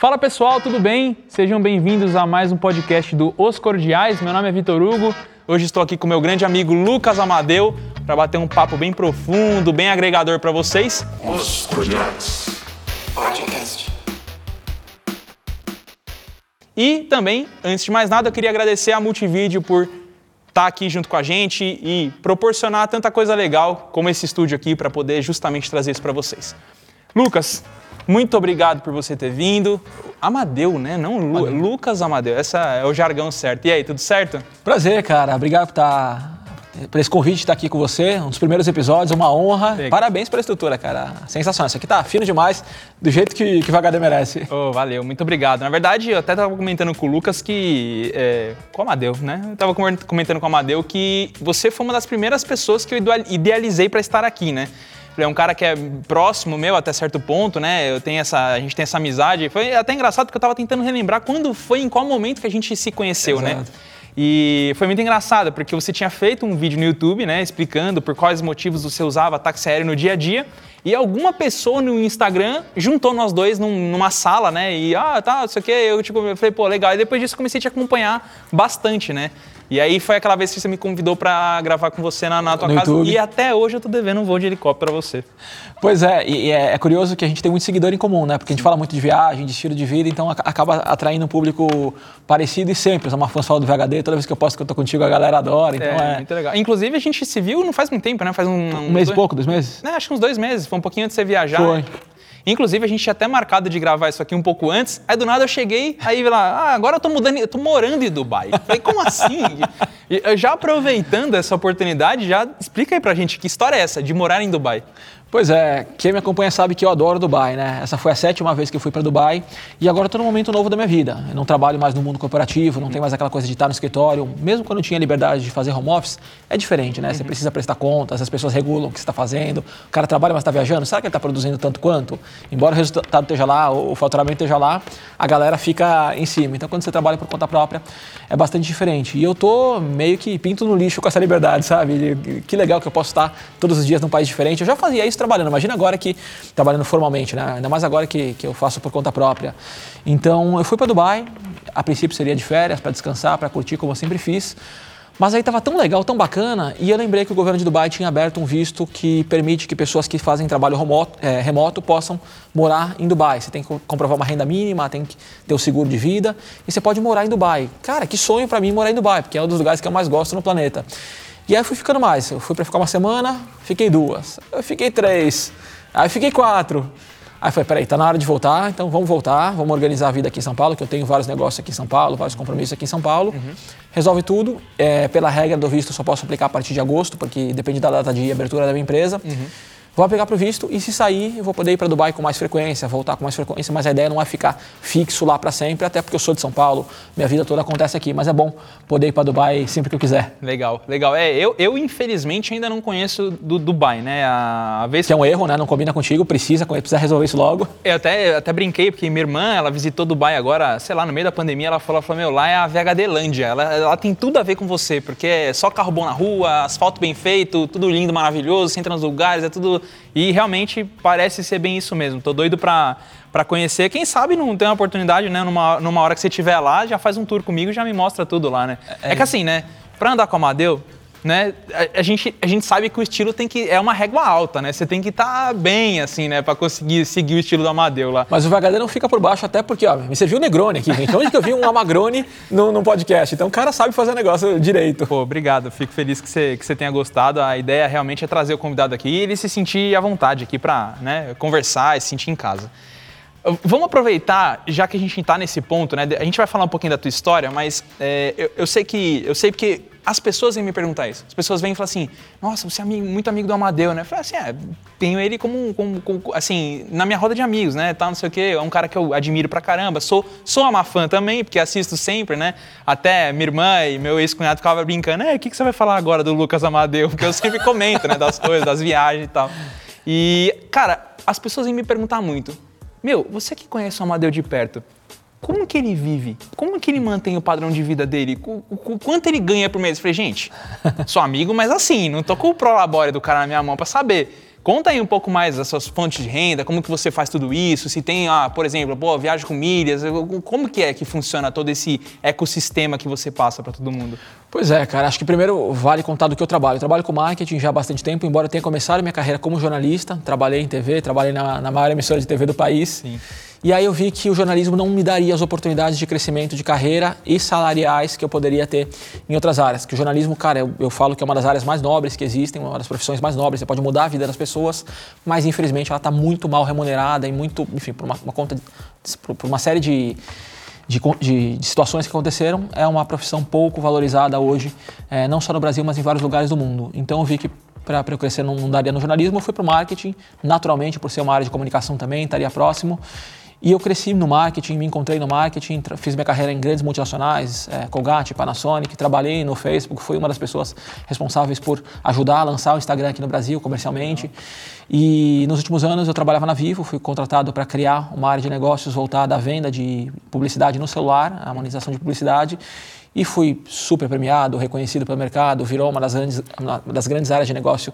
Fala pessoal, tudo bem? Sejam bem-vindos a mais um podcast do Os Cordiais. Meu nome é Vitor Hugo. Hoje estou aqui com meu grande amigo Lucas Amadeu para bater um papo bem profundo, bem agregador para vocês. Os Cordiais Podcast. E também, antes de mais nada, eu queria agradecer a Multivídeo por estar aqui junto com a gente e proporcionar tanta coisa legal como esse estúdio aqui para poder justamente trazer isso para vocês. Lucas, muito obrigado por você ter vindo. Amadeu, né? Não Lu, Lucas Amadeu. Essa é o jargão certo. E aí, tudo certo? Prazer, cara. Obrigado por estar por esse convite de estar aqui com você, um dos primeiros episódios, uma honra. Legal. Parabéns pela estrutura, cara. Sensacional. Isso aqui tá fino demais, do jeito que, que o HD merece. Oh, valeu, muito obrigado. Na verdade, eu até estava comentando com o Lucas que. É, com o Amadeu, né? Eu estava comentando com o Amadeu que você foi uma das primeiras pessoas que eu ideal- idealizei para estar aqui, né? É um cara que é próximo meu até certo ponto, né? Eu tenho essa, a gente tem essa amizade. Foi até engraçado porque eu estava tentando relembrar quando foi, em qual momento que a gente se conheceu, né? Exato. E foi muito engraçado, porque você tinha feito um vídeo no YouTube, né, explicando por quais motivos você usava táxi aéreo no dia a dia, e alguma pessoa no Instagram juntou nós dois num- numa sala, né, e ah, tá, não sei o quê, eu tipo, eu falei, pô, legal, e depois disso eu comecei a te acompanhar bastante, né. E aí foi aquela vez que você me convidou pra gravar com você na, na tua No casa, YouTube. e até hoje eu tô devendo um voo de helicóptero pra você. Pois é, e é, é curioso que a gente tem muito seguidor em comum, né? Porque a gente fala muito de viagem, de estilo de vida, então ac- acaba atraindo um público parecido e sempre. Uma fã só do VHD, toda vez que eu posto que eu tô contigo, a galera adora. Então é, é, muito legal. Inclusive, a gente se viu não faz muito tempo, né, faz um... um mês e pouco, dois meses? É, acho que uns dois meses, foi um pouquinho antes de você viajar. Foi. Inclusive, a gente tinha até marcado de gravar isso aqui um pouco antes. Aí do nada eu cheguei, aí lá, ah, agora eu tô mudando, eu tô morando em Dubai. Falei, como assim? Já aproveitando essa oportunidade, já explica aí pra gente que história é essa de morar em Dubai. Pois é, quem me acompanha sabe que eu adoro Dubai, né? Essa foi a sétima vez que eu fui para Dubai e agora estou num momento novo da minha vida. Eu não trabalho mais no mundo corporativo, não tem mais aquela coisa de estar no escritório. Mesmo quando eu tinha liberdade de fazer home office, é diferente, né? Você precisa prestar contas, as pessoas regulam o que você está fazendo. O cara trabalha, mas está viajando. Será que ele está produzindo tanto quanto? Embora o resultado esteja lá, o faturamento esteja lá, a galera fica em cima. Então, quando você trabalha por conta própria, é bastante diferente. E eu tô meio que pinto no lixo com essa liberdade, sabe? Que legal que eu posso estar todos os dias num país diferente. Eu já fazia isso trabalhando. Imagina agora que trabalhando formalmente, né? Ainda mais agora que, que eu faço por conta própria. Então, eu fui para Dubai. A princípio seria de férias, para descansar, para curtir, como eu sempre fiz. Mas aí estava tão legal, tão bacana, e eu lembrei que o governo de Dubai tinha aberto um visto que permite que pessoas que fazem trabalho remoto, eh, remoto possam morar em Dubai. Você tem que co- comprovar uma renda mínima, tem que ter o seguro de vida, e você pode morar em Dubai. Cara, que sonho para mim morar em Dubai, porque é um dos lugares que eu mais gosto no planeta. E aí fui ficando mais. Eu fui para ficar uma semana, fiquei duas. Eu fiquei três. Aí fiquei quatro. Aí falei, peraí, tá na hora de voltar, então vamos voltar, vamos organizar a vida aqui em São Paulo, que eu tenho vários negócios aqui em São Paulo, vários compromissos aqui em São Paulo. Resolve tudo. É, pela regra do visto, eu só posso aplicar a partir de agosto, porque depende da data de abertura da minha empresa. Vou aplicar para o visto e se sair, eu vou poder ir para Dubai com mais frequência, voltar com mais frequência, mas a ideia não é ficar fixo lá para sempre, até porque eu sou de São Paulo, minha vida toda acontece aqui, mas é bom poder ir para Dubai sempre que eu quiser. Legal, legal. É, eu, eu infelizmente ainda não conheço do Dubai, né? A, a vez Que é um erro, né? Não combina contigo, precisa, precisa resolver isso logo. Eu até, eu até brinquei, porque minha irmã, ela visitou Dubai agora, sei lá, no meio da pandemia, ela falou, ela falou meu, lá é a VHD-lândia, ela, ela tem tudo a ver com você, porque é só carro bom na rua, asfalto bem feito, tudo lindo, maravilhoso, você entra nos lugares, é tudo... E realmente parece ser bem isso mesmo, tô doido pra, pra conhecer. Quem sabe não tem uma oportunidade, né, numa, numa hora que você estiver lá, já faz um tour comigo e já me mostra tudo lá, né? É, que assim, né, pra andar com a Amadeu, né? A, a gente, a gente sabe que o estilo tem que é uma régua alta, né? Você tem que estar bem assim, né, Pra conseguir seguir o estilo do Amadeu lá. Mas o VHD não fica por baixo, até porque, ó, me serviu o Negroni aqui, gente. Onde que eu vi um Amagrone no, no podcast? Então o cara sabe fazer negócio direito. Pô, obrigado. Fico feliz que você, que você tenha gostado. A ideia realmente é trazer o convidado aqui e ele se sentir à vontade aqui pra né, conversar e se sentir em casa. Vamos aproveitar, já que a gente está nesse ponto, né? A gente vai falar um pouquinho da tua história, mas é, eu, eu sei que eu sei porque as pessoas vêm me perguntar isso. As pessoas vêm e falam assim: Nossa, você é amigo- muito amigo do Amadeu, né? Eu falo assim: É, tenho ele como, como- como- assim na minha roda de amigos, né? Tá, não sei o quê. É um cara que eu admiro pra caramba. Sou sou uma fã também, porque assisto sempre, né? Até minha irmã e meu ex-cunhado ficavam brincando: É, o que, que você vai falar agora do Lucas Amadeu? Porque eu sempre comento, né? Das coisas, das viagens e tal. E cara, as pessoas vêm me perguntar muito. Meu, você que conhece o Amadeu de perto, como que ele vive? Como que ele mantém o padrão de vida dele? Qu- qu- Quanto ele ganha por mês? Eu falei, gente, sou amigo, mas assim, não tô com o prolabore do cara na minha mão pra saber. Conta aí um pouco mais das suas fontes de renda, como que você faz tudo isso, se tem, ah, por exemplo, pô, viagem com milhas, como que é que funciona todo esse ecossistema que você passa para todo mundo? Pois é, cara, acho que primeiro vale contar do que eu trabalho. Eu trabalho com marketing já há bastante tempo, embora eu tenha começado minha carreira como jornalista, trabalhei em TV, trabalhei na, na maior emissora de TV do país. Sim. E aí eu vi que o jornalismo não me daria as oportunidades de crescimento de carreira e salariais que eu poderia ter em outras áreas. Que o jornalismo, cara, eu, eu falo que é uma das áreas mais nobres que existem, uma das profissões mais nobres. Você pode mudar a vida das pessoas, mas infelizmente ela está muito mal remunerada e muito, enfim, por uma, uma conta, por uma série de de, de, de, situações que aconteceram, é uma profissão pouco valorizada hoje, é, não só no Brasil, mas em vários lugares do mundo. Então eu vi que para eu crescer não, não daria no jornalismo, eu fui para o marketing, naturalmente, por ser uma área de comunicação também, estaria próximo. E eu cresci no marketing, me encontrei no marketing, fiz minha carreira em grandes multinacionais, é, Colgate, Panasonic, trabalhei no Facebook, fui uma das pessoas responsáveis por ajudar a lançar o Instagram aqui no Brasil comercialmente. E nos últimos anos eu trabalhava na Vivo, fui contratado para criar uma área de negócios voltada à venda de publicidade no celular, a monetização de publicidade e fui super premiado, reconhecido pelo mercado, virou uma das grandes, uma das grandes áreas de negócio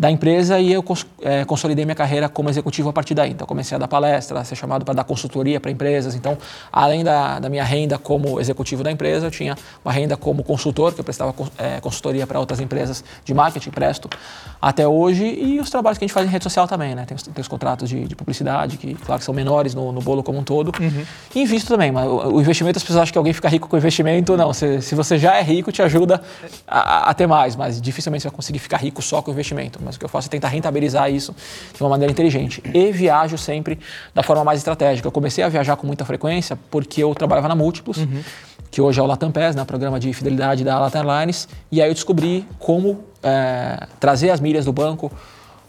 da empresa e eu é, consolidei minha carreira como executivo a partir daí. Então, comecei a dar palestra, a ser chamado para dar consultoria para empresas. Então, além da, da, minha renda como executivo da empresa, eu tinha uma renda como consultor, que eu prestava é, consultoria para outras empresas de marketing, presto, até hoje, e os trabalhos que a gente faz em rede social também, né? Tem os, tem os contratos de, de, publicidade, que, claro, são menores no, no bolo como um todo. Uhum. E invisto também, mas o, o, investimento, as pessoas acham que alguém fica rico com investimento. Não, se, se você já é rico, te ajuda a, a ter mais, mas dificilmente você vai conseguir ficar rico só com investimento mas o que eu faço é tentar rentabilizar isso de uma maneira inteligente. E viajo sempre da forma mais estratégica. Eu comecei a viajar com muita frequência porque eu trabalhava na Múltiplos, uhum. que hoje é o Latam PES, né, programa de fidelidade da Latam Airlines, e aí eu descobri como é, trazer as milhas do banco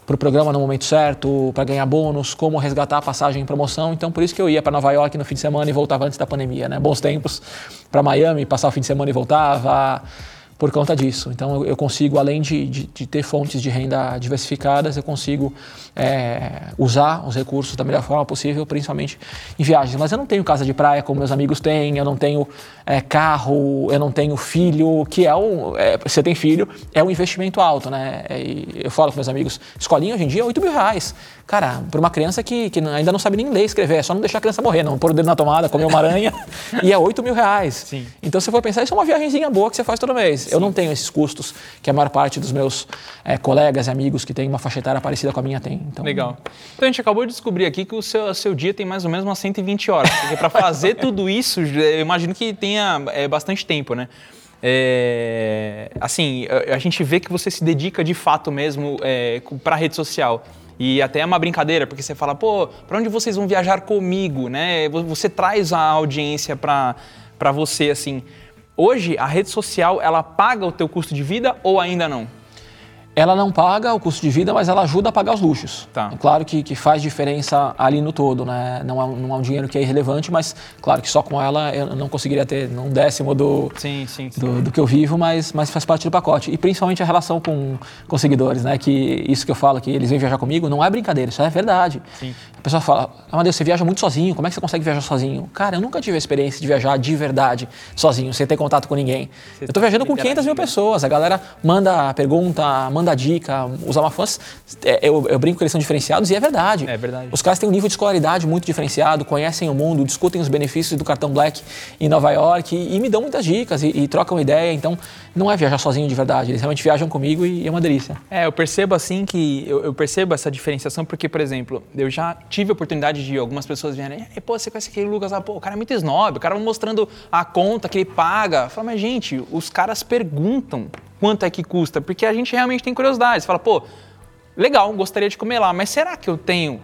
para o programa no momento certo, para ganhar bônus, como resgatar a passagem em promoção. Então, por isso que eu ia para Nova York no fim de semana e voltava antes da pandemia, né? Bons tempos para Miami, passar o fim de semana e voltava por conta disso. Então eu consigo, além de, de, de ter fontes de renda diversificadas, eu consigo é, usar os recursos da melhor forma possível, principalmente em viagens. Mas eu não tenho casa de praia como meus amigos têm, eu não tenho é, carro, eu não tenho filho, que é um. É, você tem filho, é um investimento alto, né? Eu falo com meus amigos, escolinha hoje em dia é 8 mil reais. Cara, para uma criança que, que ainda não sabe nem ler e escrever, é só não deixar a criança morrer, não pôr o dedo na tomada, comer uma aranha, e é 8 mil reais. Sim. Então, se for pensar, isso é uma viagemzinha boa que você faz todo mês. Eu não tenho esses custos que a maior parte dos meus é, colegas e amigos que têm uma faixa etária parecida com a minha tem. Então... Legal. Então a gente acabou de descobrir aqui que o seu, seu dia tem mais ou menos umas 120 horas. Porque para fazer tudo isso, eu imagino que tenha é, bastante tempo, né? É, assim, a, a, gente vê que você se dedica de fato mesmo é, para a rede social. E até é uma brincadeira, porque você fala, pô, para onde vocês vão viajar comigo, né? Você traz a audiência para você, assim. Hoje, a rede social, ela paga o teu custo de vida ou ainda não? Ela não paga o custo de vida, mas ela ajuda a pagar os luxos. Tá. É claro que, que faz diferença ali no todo, né? Não é, não é um dinheiro que é irrelevante, mas claro que só com ela eu não conseguiria ter um décimo do, sim, sim, sim. do, do, que eu vivo, mas, mas faz parte do pacote. E principalmente a relação com, com seguidores, né? Que isso que eu falo, que eles vêm viajar comigo, não é brincadeira, isso é verdade. Sim. A pessoa fala, Amadeus, você viaja muito sozinho, como é que você consegue viajar sozinho? Cara, eu nunca tive a experiência de viajar de verdade sozinho, sem ter contato com ninguém. Você eu estou viajando com 500 mil pessoas, a galera manda pergunta, manda dica, os Amafãs, é, eu, eu, brinco que eles são diferenciados e é verdade. É verdade. Os caras têm um nível de escolaridade muito diferenciado, conhecem o mundo, discutem os benefícios do cartão Black em Nova York e, e me dão muitas dicas e, e, trocam ideia. Então, não é viajar sozinho de verdade, eles realmente viajam comigo e, é uma delícia. É, eu percebo assim que, eu, eu, percebo essa diferenciação porque, por exemplo, eu já tive a oportunidade de algumas pessoas virem, pô, você conhece aquele Lucas lá, pô, o cara é muito snob, o cara mostrando a conta que ele paga. Eu falo, mas gente, os caras perguntam quanto é que custa, porque a gente realmente tem curiosidade. Você fala, pô, legal, gostaria de comer lá, mas será que eu tenho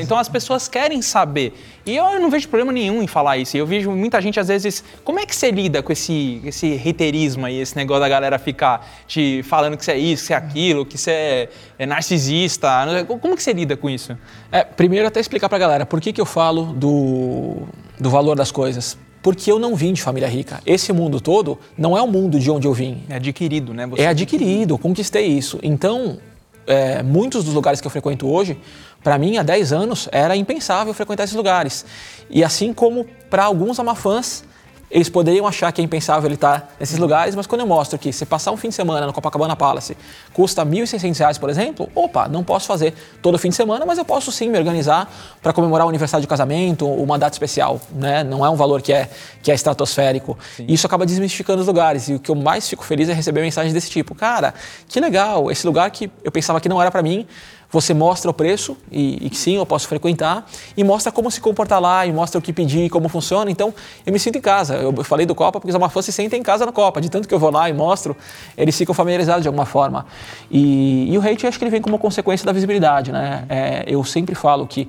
então as pessoas querem saber. E eu não vejo problema nenhum em falar isso. Eu vejo muita gente, às vezes, como é que você lida com esse, esse reiterismo aí, esse negócio da galera ficar te falando que você é isso, que você é aquilo, que você é, é narcisista? Como que você lida com isso? É, primeiro até explicar pra galera por que, que eu falo do, do valor das coisas porque eu não vim de família rica. Esse mundo todo não é o mundo de onde eu vim. É adquirido, né? Você é adquirido, conquistei isso. Então, é, muitos dos lugares que eu frequento hoje, para mim, há 10 anos, era impensável frequentar esses lugares. E assim como para alguns amafãs, eles poderiam achar que é impensável ele estar nesses lugares, mas quando eu mostro que você passar um fim de semana no Copacabana Palace custa R$ 1.600, por exemplo, opa, não posso fazer todo fim de semana, mas eu posso sim me organizar para comemorar o aniversário de casamento, uma data especial, né? Não é um valor que é, que é estratosférico. E isso acaba desmistificando os lugares. E o que eu mais fico feliz é receber mensagens desse tipo. Cara, que legal, esse lugar que eu pensava que não era para mim, você mostra o preço e, e sim, eu posso frequentar e mostra como se comportar lá e mostra o que pedir, como funciona. Então, eu me sinto em casa. Eu falei do Copa porque os fã se sentem em casa na Copa. De tanto que eu vou lá e mostro, eles ficam familiarizados de alguma forma. E, e o hate, acho que ele vem como consequência da visibilidade, né? É, eu sempre falo que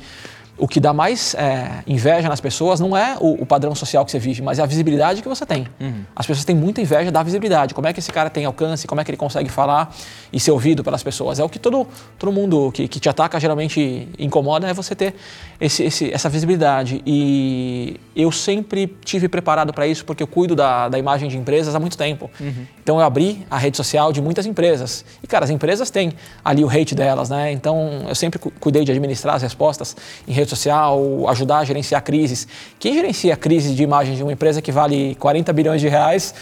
o que dá mais é, inveja nas pessoas não é o, o, padrão social que você vive, mas é a visibilidade que você tem. Uhum. As pessoas têm muita inveja da visibilidade. Como é que esse cara tem alcance, como é que ele consegue falar e ser ouvido pelas pessoas. É o que todo, todo mundo que, que te ataca geralmente incomoda, é você ter esse, esse, essa visibilidade. E eu sempre tive preparado para isso, porque eu cuido da, da imagem de empresas há muito tempo. Uhum. Então eu abri a rede social de muitas empresas. E, cara, as empresas têm ali o hate delas, né? Então eu sempre cuidei de administrar as respostas em rede social, ajudar a gerenciar crises. Quem gerencia a crise de imagem de uma empresa que vale 40 bilhões de reais,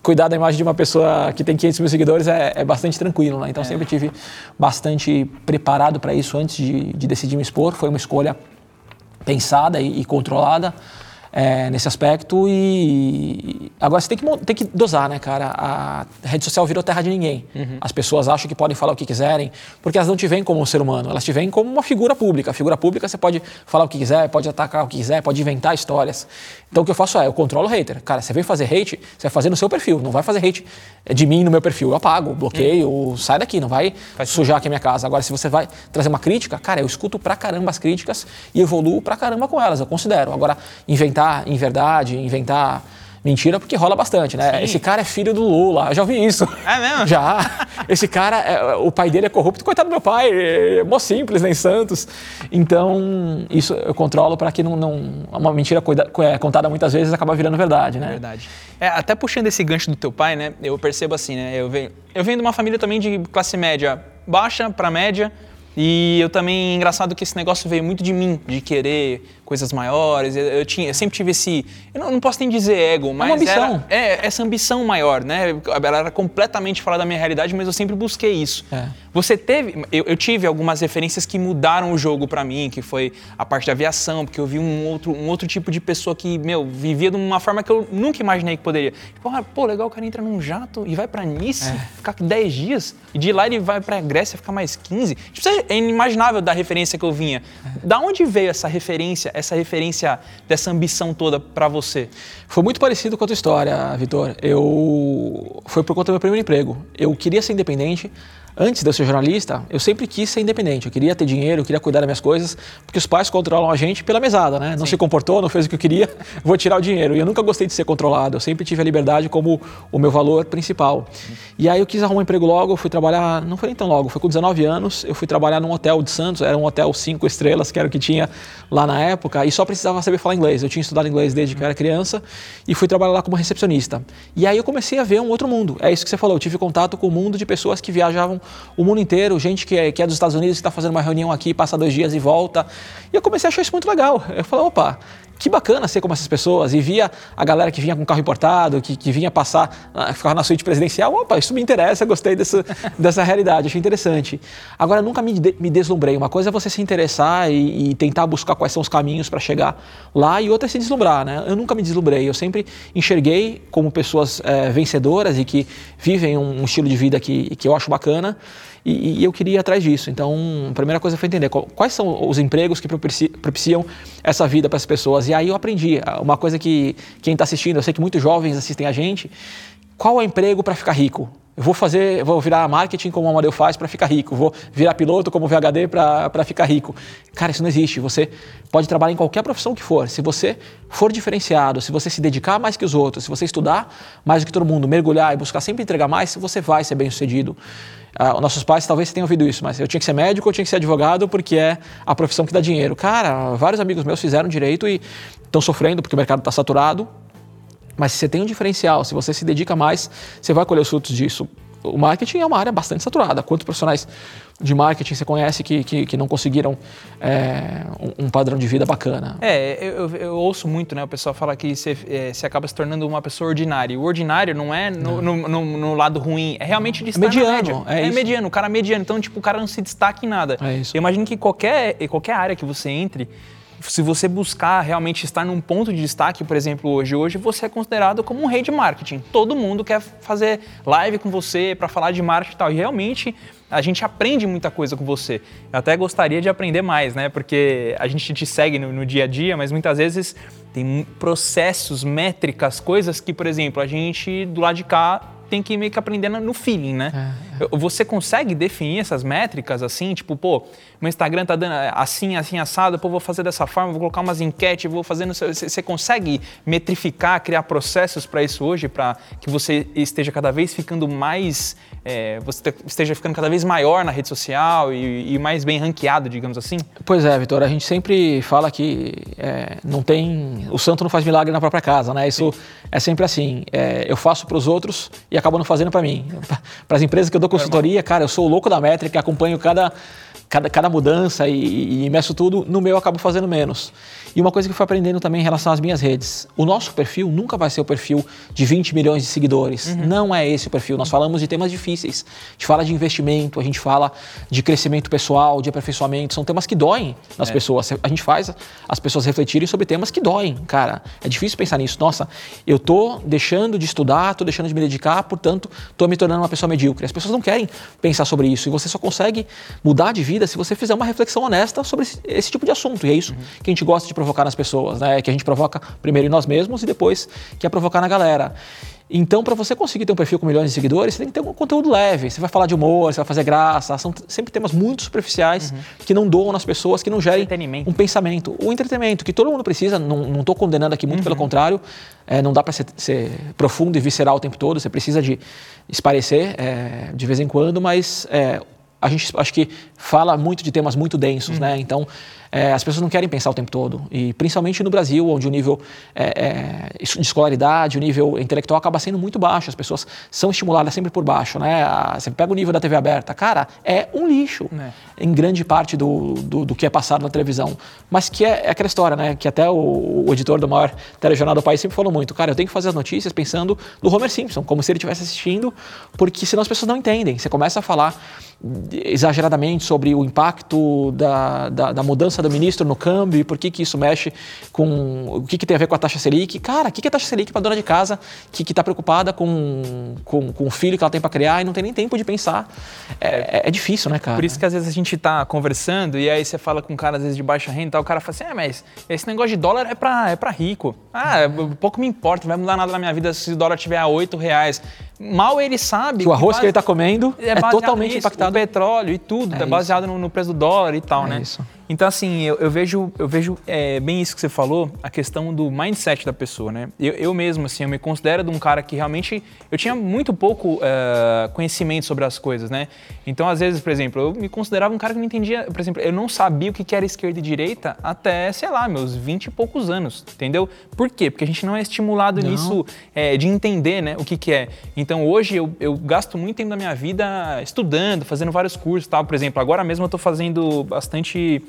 cuidar da imagem de uma pessoa que tem 500 mil seguidores é, é bastante tranquilo, né? Então é. sempre tive bastante preparado para isso antes de, de, decidir me expor. Foi uma escolha pensada e, e controlada é, nesse aspecto. E agora você tem que, tem que dosar, né, cara? A rede social virou terra de ninguém. Uhum. As pessoas acham que podem falar o que quiserem, porque elas não te veem como um ser humano, elas te veem como uma figura pública. A figura pública você pode falar o que quiser, pode atacar o que quiser, pode inventar histórias. Então o que eu faço é, eu controlo o hater. Cara, você vem fazer hate, você vai fazer no seu perfil, não vai fazer hate de mim no meu perfil. Eu apago, bloqueio, uhum. sai daqui, não vai Faz sujar aqui a minha casa. Agora, se você vai trazer uma crítica, cara, eu escuto pra caramba as críticas e evoluo pra caramba com elas, eu considero. Agora, inventar inventar inverdade, inventar mentira, porque rola bastante, né? Sim. Esse cara é filho do Lula, eu já ouvi isso. É mesmo? Já. Esse cara, é, o pai dele é corrupto, coitado do meu pai, é mó simples, nem Santos. Então, isso eu controlo para que não, não, uma mentira é, contada muitas vezes acaba virando verdade, né? Verdade. É, até puxando esse gancho do teu pai, né? Eu percebo assim, né? Eu venho, eu venho de uma família também de classe média baixa para média, e eu também, engraçado que esse negócio veio muito de mim, de querer coisas maiores. Eu, eu tinha, eu sempre tive esse, eu não, não, posso nem dizer ego, mas é uma ambição. Era, é, essa ambição maior, né? Ela era completamente fora da minha realidade, mas eu sempre busquei isso. É. Você teve, eu, eu, tive algumas referências que mudaram o jogo para mim, que foi a parte da aviação, porque eu vi um outro, um outro tipo de pessoa que, meu, vivia de uma forma que eu nunca imaginei que poderia. Tipo, ah, pô, legal, o cara entra num jato e vai para Nice, é. ficar 10 dias, e de lá ele vai para Grécia ficar mais 15. Tipo, é inimaginável da referência que eu vinha. Da onde veio essa referência, essa referência dessa ambição toda para você? Foi muito parecido com a tua história, Vitor. Eu foi por conta do meu primeiro emprego. Eu queria ser independente, antes de eu ser jornalista, eu sempre quis ser independente. Eu queria ter dinheiro, eu queria cuidar das minhas coisas, porque os pais controlam a gente pela mesada, né? Não Sim. se comportou, não fez o que eu queria, vou tirar o dinheiro. E eu nunca gostei de ser controlado. Eu sempre tive a liberdade como o meu valor principal. E aí eu quis arrumar um emprego logo, fui trabalhar, não foi nem tão logo, foi com 19 anos, eu fui trabalhar num hotel de Santos, era um hotel cinco estrelas, que era o que tinha lá na época, e só precisava saber falar inglês. Eu tinha estudado inglês desde que eu era criança e fui trabalhar lá como recepcionista. E aí eu comecei a ver um outro mundo. É isso que você falou, eu tive contato com o mundo de pessoas que viajavam o mundo inteiro, gente que é, que é dos Estados Unidos, que está fazendo uma reunião aqui, passa dois dias e volta. E eu comecei a achar isso muito legal. Eu falei, opa, que bacana ser como essas pessoas. E via a galera que vinha com carro importado, que, que vinha passar, ah, ficava na suíte presidencial. Opa, isso me interessa, gostei dessa, dessa realidade, achei interessante. Agora, nunca me, de, me deslumbrei. Uma coisa é você se interessar e, e tentar buscar quais são os caminhos para chegar lá, e outra é se deslumbrar, né? Eu nunca me deslumbrei. Eu sempre enxerguei como pessoas é, vencedoras e que vivem um, um estilo de vida que, que eu acho bacana. E, e, eu queria ir atrás disso. Então, a primeira coisa foi entender quais são os empregos que propiciam essa vida para as pessoas. E aí eu aprendi. Uma coisa que quem está assistindo, eu sei que muitos jovens assistem a gente. Qual é o emprego para ficar rico? Eu vou fazer, vou virar marketing como o Amadeu faz para ficar rico, vou virar piloto como o VHD para ficar rico. Cara, isso não existe. Você pode trabalhar em qualquer profissão que for. Se você for diferenciado, se você se dedicar mais que os outros, se você estudar mais do que todo mundo, mergulhar e buscar sempre entregar mais, você vai ser bem sucedido. Ah, nossos pais talvez tenham ouvido isso, mas eu tinha que ser médico, eu tinha que ser advogado porque é a profissão que dá dinheiro. Cara, vários amigos meus fizeram direito e estão sofrendo porque o mercado está saturado. Mas se você tem um diferencial, se você se dedica mais, você vai colher os frutos disso. O marketing é uma área bastante saturada. Quantos profissionais de marketing você conhece que, que, que não conseguiram é, um, padrão de vida bacana? É, eu, eu, ouço muito, né? O pessoal fala que você, é, você acaba se tornando uma pessoa ordinária. O ordinário não é no, no, no, no lado ruim, é realmente de estar mediano, É, é mediano, o cara é mediano. Então, tipo, o cara não se destaca em nada. É isso. Eu imagino que qualquer, qualquer área que você entre, se você buscar realmente estar num ponto de destaque, por exemplo, hoje, hoje você é considerado como um rei de marketing. Todo mundo quer fazer live com você para falar de marketing e tal. E realmente a gente aprende muita coisa com você. Eu até gostaria de aprender mais, né? Porque a gente te segue no, no dia a dia, mas muitas vezes tem processos, métricas, coisas que, por exemplo, a gente do lado de cá tem que meio que aprendendo no feeling, né? É, é. Você consegue definir essas métricas assim, tipo, pô, meu Instagram tá dando assim, assim, assado, pô, vou fazer dessa forma, vou colocar umas enquetes, vou fazendo. Você consegue metrificar, criar processos para isso hoje, para que você esteja cada vez ficando mais. É, você esteja ficando cada vez maior na rede social e, e, mais bem ranqueado, digamos assim? Pois é, Vitor, a gente sempre fala que é, não tem. O santo não faz milagre na própria casa, né? Isso Sim. é sempre assim. É, eu faço para os outros e acabo não fazendo para mim. Para as empresas que eu dou consultoria, cara, eu sou o louco da métrica, acompanho cada cada, cada mudança e, e meço tudo, no meu eu acabo fazendo menos. E uma coisa que eu fui aprendendo também em relação às minhas redes: o nosso perfil nunca vai ser o perfil de 20 milhões de seguidores. Uhum. Não é esse o perfil. Nós falamos de temas difíceis. A gente fala de investimento, a gente fala de crescimento pessoal, de aperfeiçoamento. São temas que doem nas é. pessoas. A gente faz as pessoas refletirem sobre temas que doem. Cara, é difícil pensar nisso. Nossa, eu tô deixando de estudar, tô deixando de me dedicar, portanto, tô me tornando uma pessoa medíocre. As pessoas não querem pensar sobre isso. E você só consegue mudar de vida se você fizer uma reflexão honesta sobre esse, esse tipo de assunto. E é isso uhum. que a gente gosta de provocar nas pessoas, né? Que a gente provoca primeiro em nós mesmos e depois quer provocar na galera. Então, para você conseguir ter um perfil com milhões de seguidores, você tem que ter um conteúdo leve. Você vai falar de humor, você vai fazer graça. São sempre temas muito superficiais uhum. que não doam nas pessoas, que não gerem um pensamento. O entretenimento, que todo mundo precisa, não estou condenando aqui muito, uhum. pelo contrário. É, não dá para ser, ser, profundo e visceral o tempo todo. Você precisa de esparecer é, de vez em quando, mas é, a gente acho que fala muito de temas muito densos, uhum. né? Então, é, as pessoas não querem pensar o tempo todo. E principalmente no Brasil, onde o nível é, é, de escolaridade, o nível intelectual acaba sendo muito baixo. As pessoas são estimuladas sempre por baixo, né? Você pega o nível da TV aberta, cara, é um lixo é. Em grande parte do, do, do, que é passado na televisão. Mas que é, é, aquela história, né? Que até o, o editor do maior telejornal do país sempre falou muito. Cara, eu tenho que fazer as notícias pensando no Homer Simpson, como se ele estivesse assistindo, porque senão as pessoas não entendem. Você começa a falar exageradamente sobre o impacto da, da, da mudança do ministro no câmbio, por que, que isso mexe com. o que, que tem a ver com a taxa Selic. Cara, o que, que é taxa Selic para dona de casa que está preocupada com, com, com o filho que ela tem para criar e não tem nem tempo de pensar? É, é, é, difícil, né, cara? Por isso que às vezes a gente está conversando e aí você fala com um cara, às vezes, de baixa renda e tal, o cara fala assim: é, mas esse negócio de dólar é para é rico. Ah, pouco me importa, não vai mudar nada na minha vida se o dólar tiver a 8 reais. Mal ele sabe. Que o arroz que, que ele está comendo é, é totalmente nisso, impactado. O petróleo e tudo, é, é baseado no, no, preço do dólar e tal, é né? Isso. Então, assim, eu, eu vejo, eu vejo é, bem isso que você falou, a questão do mindset da pessoa, né? Eu, eu mesmo, assim, eu me considero de um cara que realmente... Eu tinha muito pouco uh, conhecimento sobre as coisas, né? Então, às vezes, por exemplo, eu me considerava um cara que não entendia... Por exemplo, eu não sabia o que era esquerda e direita até, sei lá, meus 20 e poucos anos, entendeu? Por quê? Porque a gente não é estimulado não. nisso é, de entender, né, o que que é. Então, hoje, eu, eu gasto muito tempo da minha vida estudando, fazendo vários cursos, tal. Por exemplo, agora mesmo eu estou fazendo bastante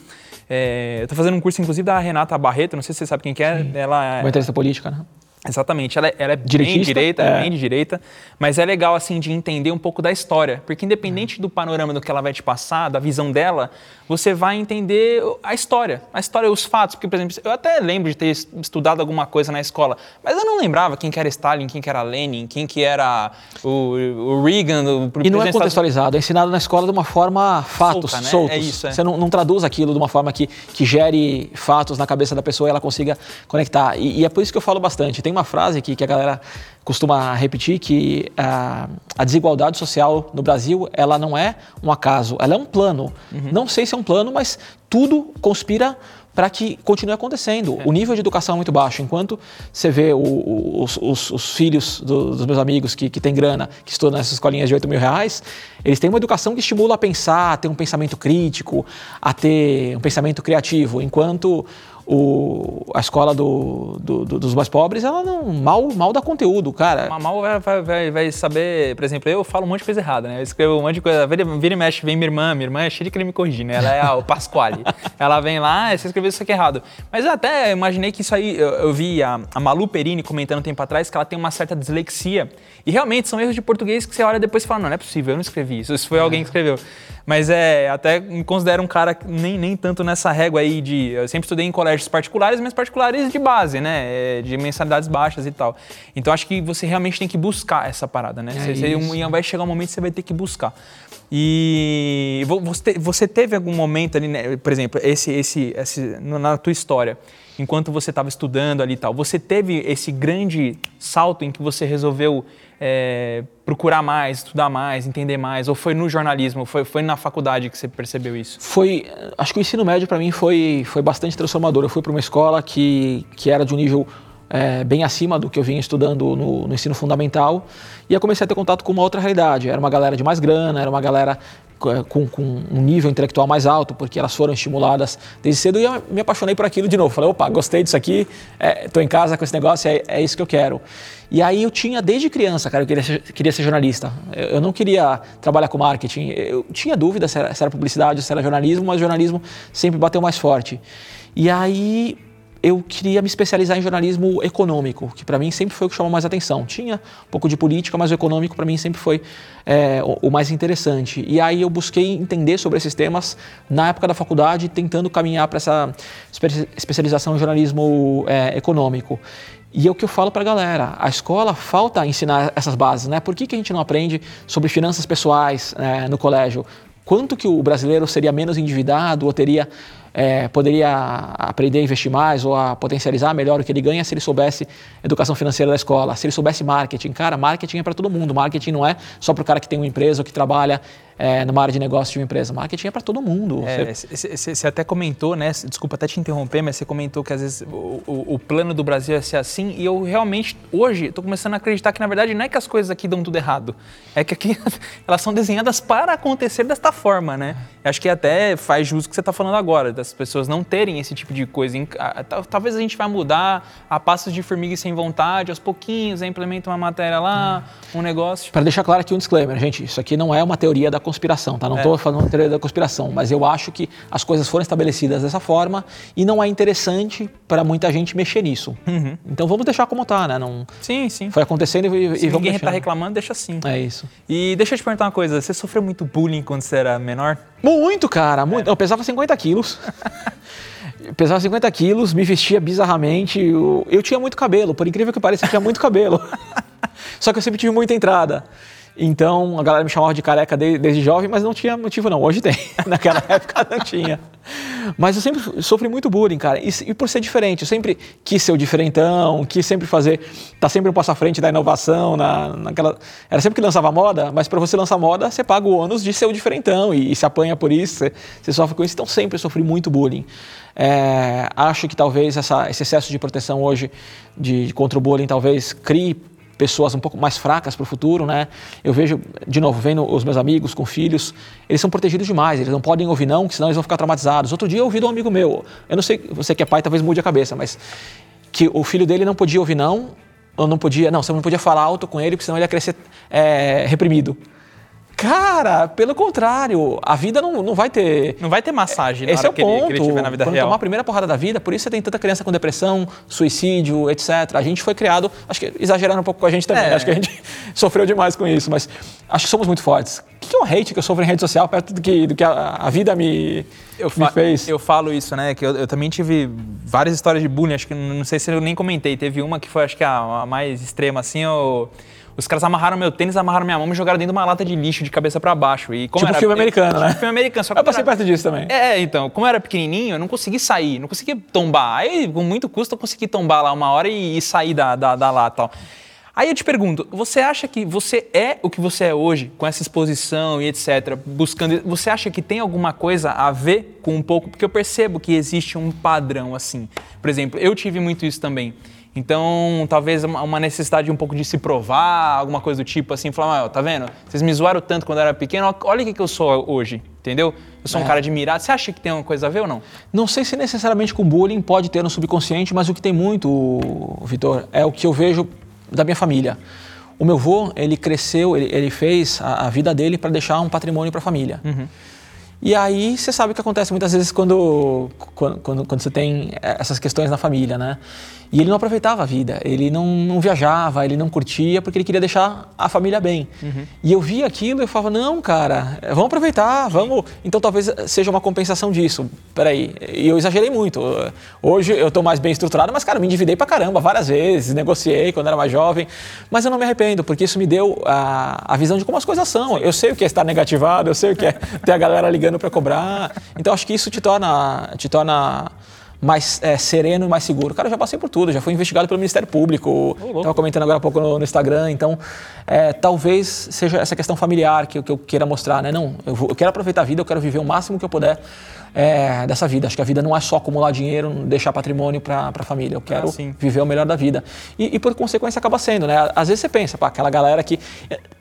é, eu tô fazendo um curso, inclusive, da Renata Barreto, não sei se você sabe quem que é. Sim. Ela é... Uma entrevista política, né? Exatamente, ela, é, ela é bem direita, é. bem de direita, mas é legal assim de entender um pouco da história, porque independente do panorama do que ela vai te passar, da visão dela, você vai entender a história, a história, os fatos, porque por exemplo, eu até lembro de ter estudado alguma coisa na escola, mas eu não lembrava quem que era Stalin, quem que era Lenin, quem que era o, o Reagan, o E não é contextualizado, é ensinado na escola de uma forma fatos, Solta, né? soltos. É isso, é. Você não, não, traduz aquilo de uma forma que, que gere fatos na cabeça da pessoa e ela consiga conectar. E, e é por isso que eu falo bastante. Tem uma frase aqui que a galera costuma repetir que a, a, desigualdade social no Brasil ela não é um acaso, ela é um plano. Uhum. Não sei se é um plano, mas tudo conspira para que continue acontecendo. É. O nível de educação é muito baixo. Enquanto você vê o, o, os, os, os, filhos do, dos meus amigos que, que têm grana, que estudam nessas escolinhas de 8 mil reais, eles têm uma educação que estimula a pensar, a ter um pensamento crítico, a ter um pensamento criativo. Enquanto o, a escola do, do- do- dos mais pobres, ela não mal, mal dá conteúdo, cara. Mal vai, vai- vai, vai saber, por exemplo, eu falo um monte de coisa errada, né? Eu escrevo um monte de coisa, vira, vira e mexe, vem minha irmã, minha irmã é cheia de querer me corrigir, né? Ela é a, o Pasquale. Ela vem lá, "Ah, você escreveu isso aqui errado. Mas eu até imaginei que isso aí, eu, eu vi a, a Malu Perini comentando um tempo atrás que ela tem uma certa dislexia. E realmente são erros de português que você olha depois e fala, não, não é possível, eu não escrevi isso, isso foi alguém que escreveu. Mas é, até me considero um cara nem, nem tanto nessa régua aí de. Eu sempre estudei em colégios particulares, mas particulares de base, né? É, De mensalidades baixas e tal. Então acho que você realmente tem que buscar essa parada, né? É Você- você- vai chegar um momento que você vai ter que buscar. E vo- você, você teve algum momento ali, né, por exemplo, esse, esse, esse, na tua história, enquanto você estava estudando ali e tal, você teve esse grande salto em que você resolveu é, procurar mais, estudar mais, entender mais, ou foi no jornalismo, foi, foi na faculdade que você percebeu isso? Foi, acho que o ensino médio para mim foi, foi bastante transformador. Eu fui para uma escola que, que era de um nível é, bem acima do que eu vinha estudando no, no ensino fundamental e eu comecei a ter contato com uma outra realidade. Era uma galera de mais grana, era uma galera com, com um nível intelectual mais alto, porque elas foram estimuladas desde cedo e eu me apaixonei por aquilo de novo. Falei, opa, gostei disso aqui, estou em casa com esse negócio, é, é isso que eu quero. E aí eu tinha desde criança, cara, eu queria ser, queria ser jornalista. Eu, eu não queria trabalhar com marketing. Eu tinha dúvida se era, se era publicidade, se era jornalismo, mas jornalismo sempre bateu mais forte. E aí eu queria me especializar em jornalismo econômico, que para mim sempre foi o que chamou mais atenção. Tinha um pouco de política, mas o econômico para mim sempre foi é, o, mais interessante. E aí eu busquei entender sobre esses temas na época da faculdade, tentando caminhar para essa espe- especialização em jornalismo é, econômico. E é o que eu falo para a galera, a escola falta ensinar essas bases, né? Por que, que a gente não aprende sobre finanças pessoais né, no colégio? Quanto que o brasileiro seria menos endividado ou teria é, poderia aprender a investir mais ou a potencializar melhor o que ele ganha se ele soubesse educação financeira da escola, se ele soubesse marketing. Cara, marketing é para todo mundo. Marketing não é só para o cara que tem uma empresa ou que trabalha é, numa área de negócio de uma empresa. Marketing é para todo mundo. Você- Você até comentou, né? Desculpa até te interromper, mas você comentou que às vezes o, o- o plano do Brasil é ser assim. E eu realmente, hoje, estou começando a acreditar que na verdade não é que as coisas aqui dão tudo errado. É que aqui elas são desenhadas para acontecer desta forma, né? Acho que até faz jus o que você está falando agora, das pessoas não terem esse tipo de coisa. Talvez a gente vai mudar a passos de formiga e sem vontade, aos pouquinhos, aí implementa uma matéria lá, um negócio. Para deixar claro aqui um disclaimer, gente, isso aqui não é uma teoria da conspiração, tá? Não estou falando de teoria da conspiração, mas eu acho que as coisas foram estabelecidas dessa forma e não é interessante para muita gente mexer nisso. Então vamos deixar como tá, né? Não Sim, sim. foi acontecendo e, e Se vamos ninguém está reclamando, deixa assim. É isso. E deixa eu te perguntar uma coisa, você sofreu muito bullying quando você era menor? Muito, cara, muito. Eu pesava 50 quilos. Pesava 50 quilos, me vestia bizarramente. Eu, eu tinha muito cabelo, por incrível que pareça, eu tinha muito cabelo. Só que eu sempre tive muita entrada. Então a galera me chamava de careca de- desde jovem, mas não tinha motivo não. Hoje tem. Naquela época não tinha. Mas eu sempre sofri muito bullying, cara. E, e por ser diferente, eu sempre quis ser o diferentão, quis sempre fazer, tá sempre um passo à frente da inovação, na, naquela. Era sempre que lançava moda, mas para você lançar moda, você paga o ônus de ser o diferentão e, e se apanha por isso, você, você sofre com isso. Então sempre sofri muito bullying. É, acho que talvez essa- esse excesso de proteção hoje de, contra o bullying talvez crie pessoas um pouco mais fracas para o futuro, né? Eu vejo, de novo, vendo os meus amigos com filhos, eles são protegidos demais, eles não podem ouvir não, senão eles vão ficar traumatizados. Outro dia eu ouvi de um amigo meu, eu não sei, você que é pai talvez mude a cabeça, mas que o filho dele não podia ouvir não, ou não podia, não, você não podia falar alto com ele, porque senão ele ia crescer é, reprimido. Cara, pelo contrário, a vida não, não vai ter Não vai ter massagem na esse é o que, ele, ponto. que ele tiver na vida Quando real. tomar a primeira porrada da vida, por isso você tem tanta criança com depressão, suicídio, etc. A gente foi criado, acho que exageraram um pouco com a gente também. É. Acho que a gente sofreu demais com isso, mas acho que somos muito fortes. O que é um hate que eu sofro em rede social perto do que, do que a, a vida me, Eu, me fez? eu falo isso, né? Que eu, eu também tive várias histórias de bullying, acho que não sei se eu nem comentei. Teve uma que foi, acho que a, a mais extrema, assim, eu- os caras amarraram meu tênis, amarraram minha mão e me jogaram dentro de uma lata de lixo de cabeça pra baixo. E como Tipo era- filme americano, né? Tipo filme americano, só Eu passei era- perto disso também. É, então, como eu era pequenininho, eu não consegui sair, não consegui tombar. Aí, com muito custo, eu consegui tombar lá uma hora e, e sair da, da, da lata tal. Aí eu te pergunto, você acha que você é o que você é hoje, com essa exposição e etc, buscando, você acha que tem alguma coisa a ver com um pouco, porque eu percebo que existe um padrão assim. Por exemplo, eu tive muito isso também. Então, talvez uma necessidade um pouco de se provar, alguma coisa do tipo assim, falar, ah, tá vendo? Vocês me zoaram tanto quando eu era pequeno, olha o que, que eu sou hoje, entendeu? Eu sou um É. cara admirado. Você acha que tem uma coisa a ver ou não? Não sei se necessariamente com bullying pode ter no subconsciente, mas o que tem muito, Vitor, é o que eu vejo da minha família. O meu avô, ele cresceu, ele, ele fez a, a vida dele para deixar um patrimônio para a família. E aí você sabe o que acontece muitas vezes quando, quando, quando, quando você tem essas questões na família, né? E ele não aproveitava a vida, ele não, não viajava, ele não curtia, porque ele queria deixar a família bem. E eu via aquilo e eu falava, não, cara, vamos aproveitar, vamos... Então talvez seja uma compensação disso. Peraí, e eu exagerei muito. Hoje eu estou mais bem estruturado, mas, cara, me endividei pra caramba várias vezes, negociei quando era mais jovem, mas eu não me arrependo, porque isso me deu a, a visão de como as coisas são. Eu sei o que é estar negativado, eu sei o que é ter a galera ligando para cobrar. Então acho que isso te torna, te torna mais é, sereno e mais seguro. Cara, eu já passei por tudo, já fui investigado pelo Ministério Público, estava comentando agora há pouco no, no Instagram, então é, talvez seja essa questão familiar que, eu- que eu queira mostrar, né? Não, eu, vou- eu quero aproveitar a vida, eu quero viver o máximo que eu puder é, dessa vida. Acho que a vida não é só acumular dinheiro, deixar patrimônio para a família. Eu quero sim. viver o melhor da vida. E, e por consequência acaba sendo, né? Às vezes você pensa, pá, aquela galera que.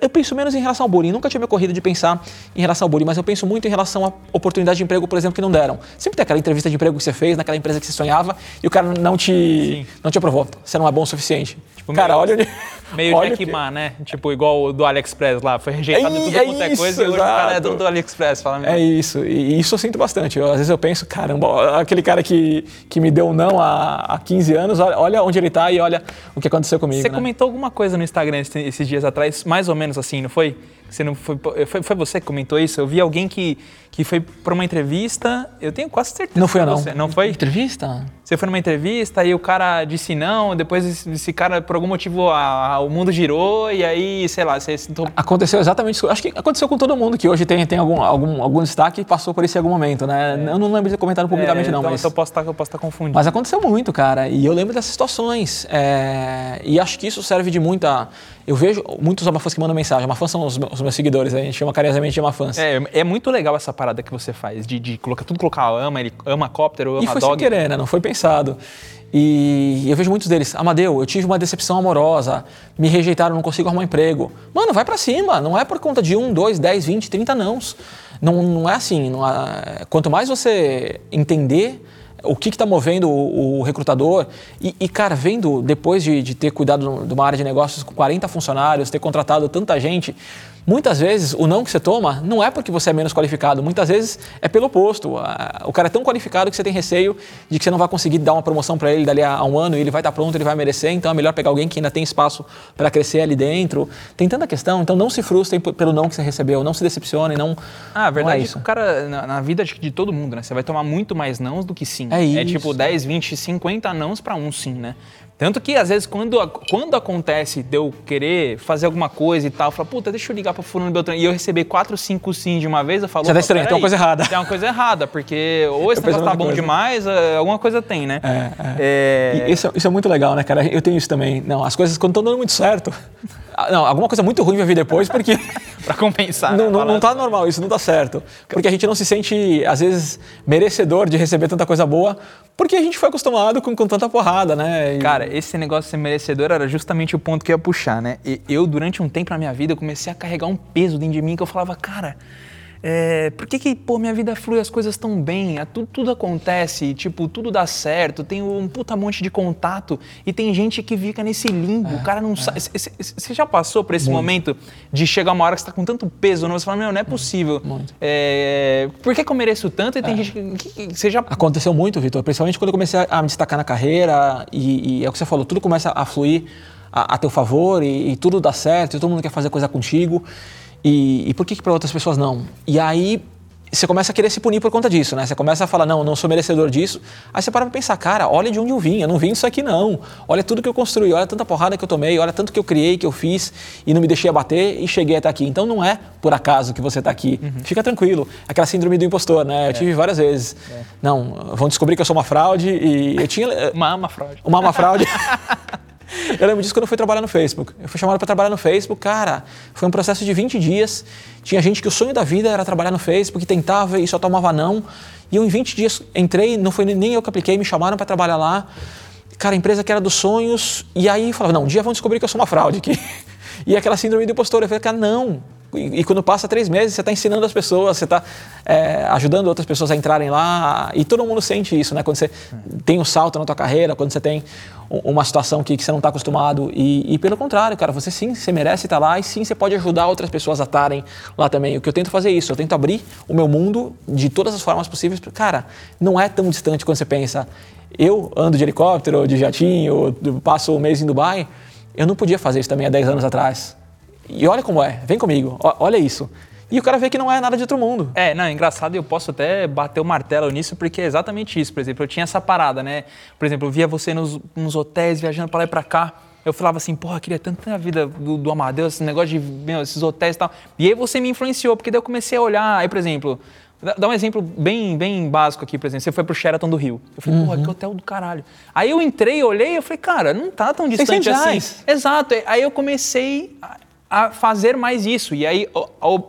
Eu penso menos em relação ao bullying. Nunca tinha me ocorrido de pensar em relação ao bullying, mas eu penso muito em relação à oportunidade de emprego, por exemplo, que não deram. Sempre tem aquela entrevista de emprego que você fez, naquela empresa que você sonhava, e o cara não te, não te aprovou. Você não é bom o suficiente. cara, meio- olha onde. Meio olha Jack que- Ma, né? Tipo, igual o do AliExpress lá, foi rejeitado É tudo é quanto é coisa e hoje o cara é dono do AliExpress. Fala, É isso, e isso eu sinto bastante. Eu, às vezes eu penso, caramba, aquele cara que, que me deu um não há, há 15 anos, olha, onde ele está e olha o que aconteceu comigo. Você né? comentou alguma coisa no Instagram esse- esses dias atrás, mais ou menos assim, não foi? Você não foi, foi, foi você que comentou isso? Eu vi alguém que, que foi para uma entrevista, eu tenho quase certeza. Não foi eu, não. Você, não foi? Entrevista? Você foi numa entrevista e o cara disse não, depois esse, esse cara, por algum motivo, a- a- o mundo girou e aí, sei lá, você sentou... Aconteceu exatamente isso. Acho que aconteceu com todo mundo que hoje tem, tem algum, algum, algum destaque e passou por isso em algum momento, né? Eu não lembro de ter comentado publicamente, É, não, então, mas. então eu posso estar eu posso estar confundindo. Mas aconteceu muito, cara. E eu lembro dessas situações. É, E acho que isso serve de muita. Eu vejo muitos abafãs que mandam mensagem. Abafãs são os meus, seguidores, a gente chama carinhosamente de abafãs. É, é muito legal essa parada que você faz, de, de colocar, tudo colocar ama, ele ama cóptero, ama E foi sem dog. querer, né? Não foi pensado. E eu vejo muitos deles. Amadeu, eu tive uma decepção amorosa, me rejeitaram, não consigo arrumar emprego. Mano, vai pra cima. Não é por conta de um, dois, dez, vinte, trinta nãos. Não, não é assim. Não há- Quanto mais você entender o que está movendo o, o recrutador e, e, cara, vendo depois de, de ter cuidado de uma área de negócios com 40 funcionários, ter contratado tanta gente, muitas vezes o não que você toma não é porque você é menos qualificado, muitas vezes é pelo oposto. O cara é tão qualificado que você tem receio de que você não vai conseguir dar uma promoção para ele dali a, um ano e ele vai estar pronto, ele vai merecer, então é melhor pegar alguém que ainda tem espaço para crescer ali dentro. Tem tanta questão, então não se frustrem pelo não que você recebeu, não se decepcionem, não. Ah, a verdade não é, é isso. o cara, na, na vida que de todo mundo, né? Você vai tomar muito mais nãos do que sim. É isso. tipo 10, 20, 50 nãos pra um sim, né? Tanto que, às vezes, quando, quando acontece de eu querer fazer alguma coisa e tal, eu falo, puta, deixa eu ligar pra fulano Beltrano, e eu receber 4, 5 sim de uma vez, eu falo, Você tá "Opa, estranho, tem uma coisa errada." Tem uma coisa errada, porque ou esse negócio tá bom coisa. demais, eh, alguma coisa tem, né? É, isso, é- isso é muito legal, né, cara? Eu tenho isso também. Não, as coisas quando estão dando muito certo. ah, Não, alguma coisa muito ruim vai vir depois, porque Pra compensar. não, né? não, não tá normal, isso não tá certo. Porque a gente não se sente, às vezes, merecedor de receber tanta coisa boa, porque a gente foi acostumado com, com tanta porrada, né? E- Cara, esse negócio de ser merecedor era justamente o ponto que eu ia puxar, né? E eu, durante um tempo na minha vida, comecei a carregar um peso dentro de mim que eu falava, cara, é, por que que, pô, minha vida flui, as coisas tão bem, a- tudo, tudo acontece, tipo, tudo dá certo, tem um puta monte de contato e tem gente que fica nesse limbo, o cara não sabe. c- c- Você já passou por esse momento de chegar uma hora que você tá com tanto peso, não? você fala, meu, não é possível. Muito. É, por que, que eu mereço tanto? E tem gente que, que- que- Você já Aconteceu muito, Vitor, principalmente quando eu comecei a me destacar na carreira e, e é o que você falou, tudo começa a fluir a, a teu favor e, e tudo dá certo, e todo mundo quer fazer coisa contigo. E, e por que, que para outras pessoas não? E aí você começa a querer se punir por conta disso, né? Você começa a falar, não, não sou merecedor disso. Aí você para pra pensar, cara, olha de onde eu vim, eu não vim disso aqui não. Olha tudo que eu construí, olha tanta porrada que eu tomei, olha tanto que eu criei, que eu fiz e não me deixei abater e cheguei até aqui. Então não é por acaso que você tá aqui. Fica tranquilo. Aquela síndrome do impostor, né? Eu tive várias vezes. Não, vão descobrir que eu sou uma fraude e eu tinha... uma ama fraude. Uma, uma fraude. Eu lembro disso quando eu fui trabalhar no Facebook. Eu fui chamado para trabalhar no Facebook, cara, foi um processo de 20 dias. Tinha gente que o sonho da vida era trabalhar no Facebook, tentava e só tomava não. E eu em 20 dias entrei, não foi nem eu que apliquei, me chamaram para trabalhar lá. Cara, empresa que era dos sonhos. E aí falava, não, um dia vão descobrir que eu sou uma fraude aqui. E aquela síndrome do impostor. Eu falei, cara, não, e, e, quando passa três meses, você está ensinando as pessoas, você está é, ajudando outras pessoas a entrarem lá. E todo mundo sente isso, né? Quando você tem um salto na tua carreira, quando você tem uma situação que, que você não está acostumado. E, e, pelo contrário, cara, você sim, você merece estar lá e sim, você pode ajudar outras pessoas a estarem lá também. O que eu tento fazer é isso, eu tento abrir o meu mundo de todas as formas possíveis. Cara, não é tão distante quando você pensa. Eu ando de helicóptero, de jatinho, passo um mês em Dubai. Eu não podia fazer isso também há 10 anos atrás. E olha como é, vem comigo, olha isso. E o cara vê que não é nada de outro mundo. É, não, é engraçado e eu posso até bater o martelo nisso, porque é exatamente isso. Por exemplo, eu tinha essa parada, né? Por exemplo, eu via você nos, nos hotéis, viajando para lá e para cá. Eu falava assim, porra, eu queria tanto ter a vida do, do Amadeus, esse negócio de meu, esses hotéis e tal. E aí você me influenciou, porque daí eu comecei a olhar. Aí, por exemplo, dá um exemplo bem, bem básico aqui, por exemplo. Você foi pro Sheraton do Rio. Eu falei, uhum. porra, que hotel do caralho. Aí eu entrei, olhei e eu falei, cara, não tá tão distante assim. Exato. Aí eu comecei a fazer mais isso. E aí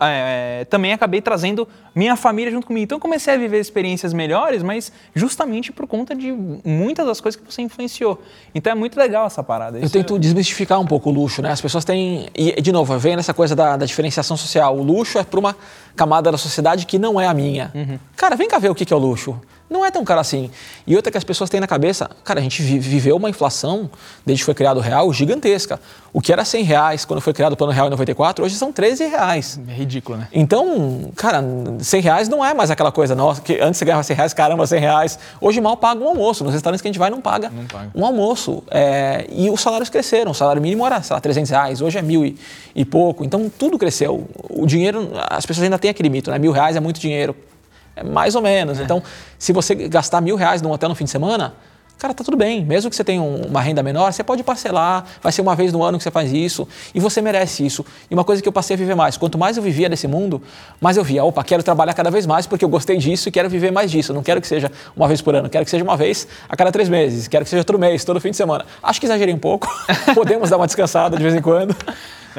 é, também acabei trazendo minha família junto comigo. Então eu comecei a viver experiências melhores, mas justamente por conta de muitas das coisas que você influenciou. Então é muito legal essa parada. Eu tento é... desmistificar um pouco o luxo, né? As pessoas têm. E, de novo, vem nessa coisa da, da diferenciação social. O luxo é para uma camada da sociedade que não é a minha. Uhum. Cara, vem cá ver o que é o luxo. Não é tão caro assim. E outra que as pessoas têm na cabeça, cara, a gente viveu uma inflação, desde que foi criado o real, gigantesca. O que era 100 reais quando foi criado o Plano Real em 94, hoje são 13 reais. É ridículo, né? Então, cara, 100 reais não é mais aquela coisa, nossa, que antes você ganhava 100 reais, caramba, 100 reais. Hoje mal paga um almoço. Nos restaurantes que a gente vai, não paga, não paga. um almoço. É, e os salários cresceram. O salário mínimo era, sei lá, 300 reais. Hoje é mil e, e pouco. Então, tudo cresceu. O dinheiro, as pessoas ainda têm aquele mito, né? Mil reais é muito dinheiro é mais ou menos. É. Então, se você gastar mil reais num hotel no fim de semana, cara, tá tudo bem. Mesmo que você tenha uma renda menor, você pode parcelar, vai ser uma vez no ano que você faz isso, e você merece isso. E uma coisa que eu passei a viver mais, quanto mais eu vivia nesse mundo, mais eu via, opa, quero trabalhar cada vez mais porque eu gostei disso e quero viver mais disso. não quero que seja uma vez por ano, quero que seja uma vez a cada três meses, quero que seja todo mês, todo fim de semana. Acho que exagerei um pouco, podemos dar uma descansada de vez em quando.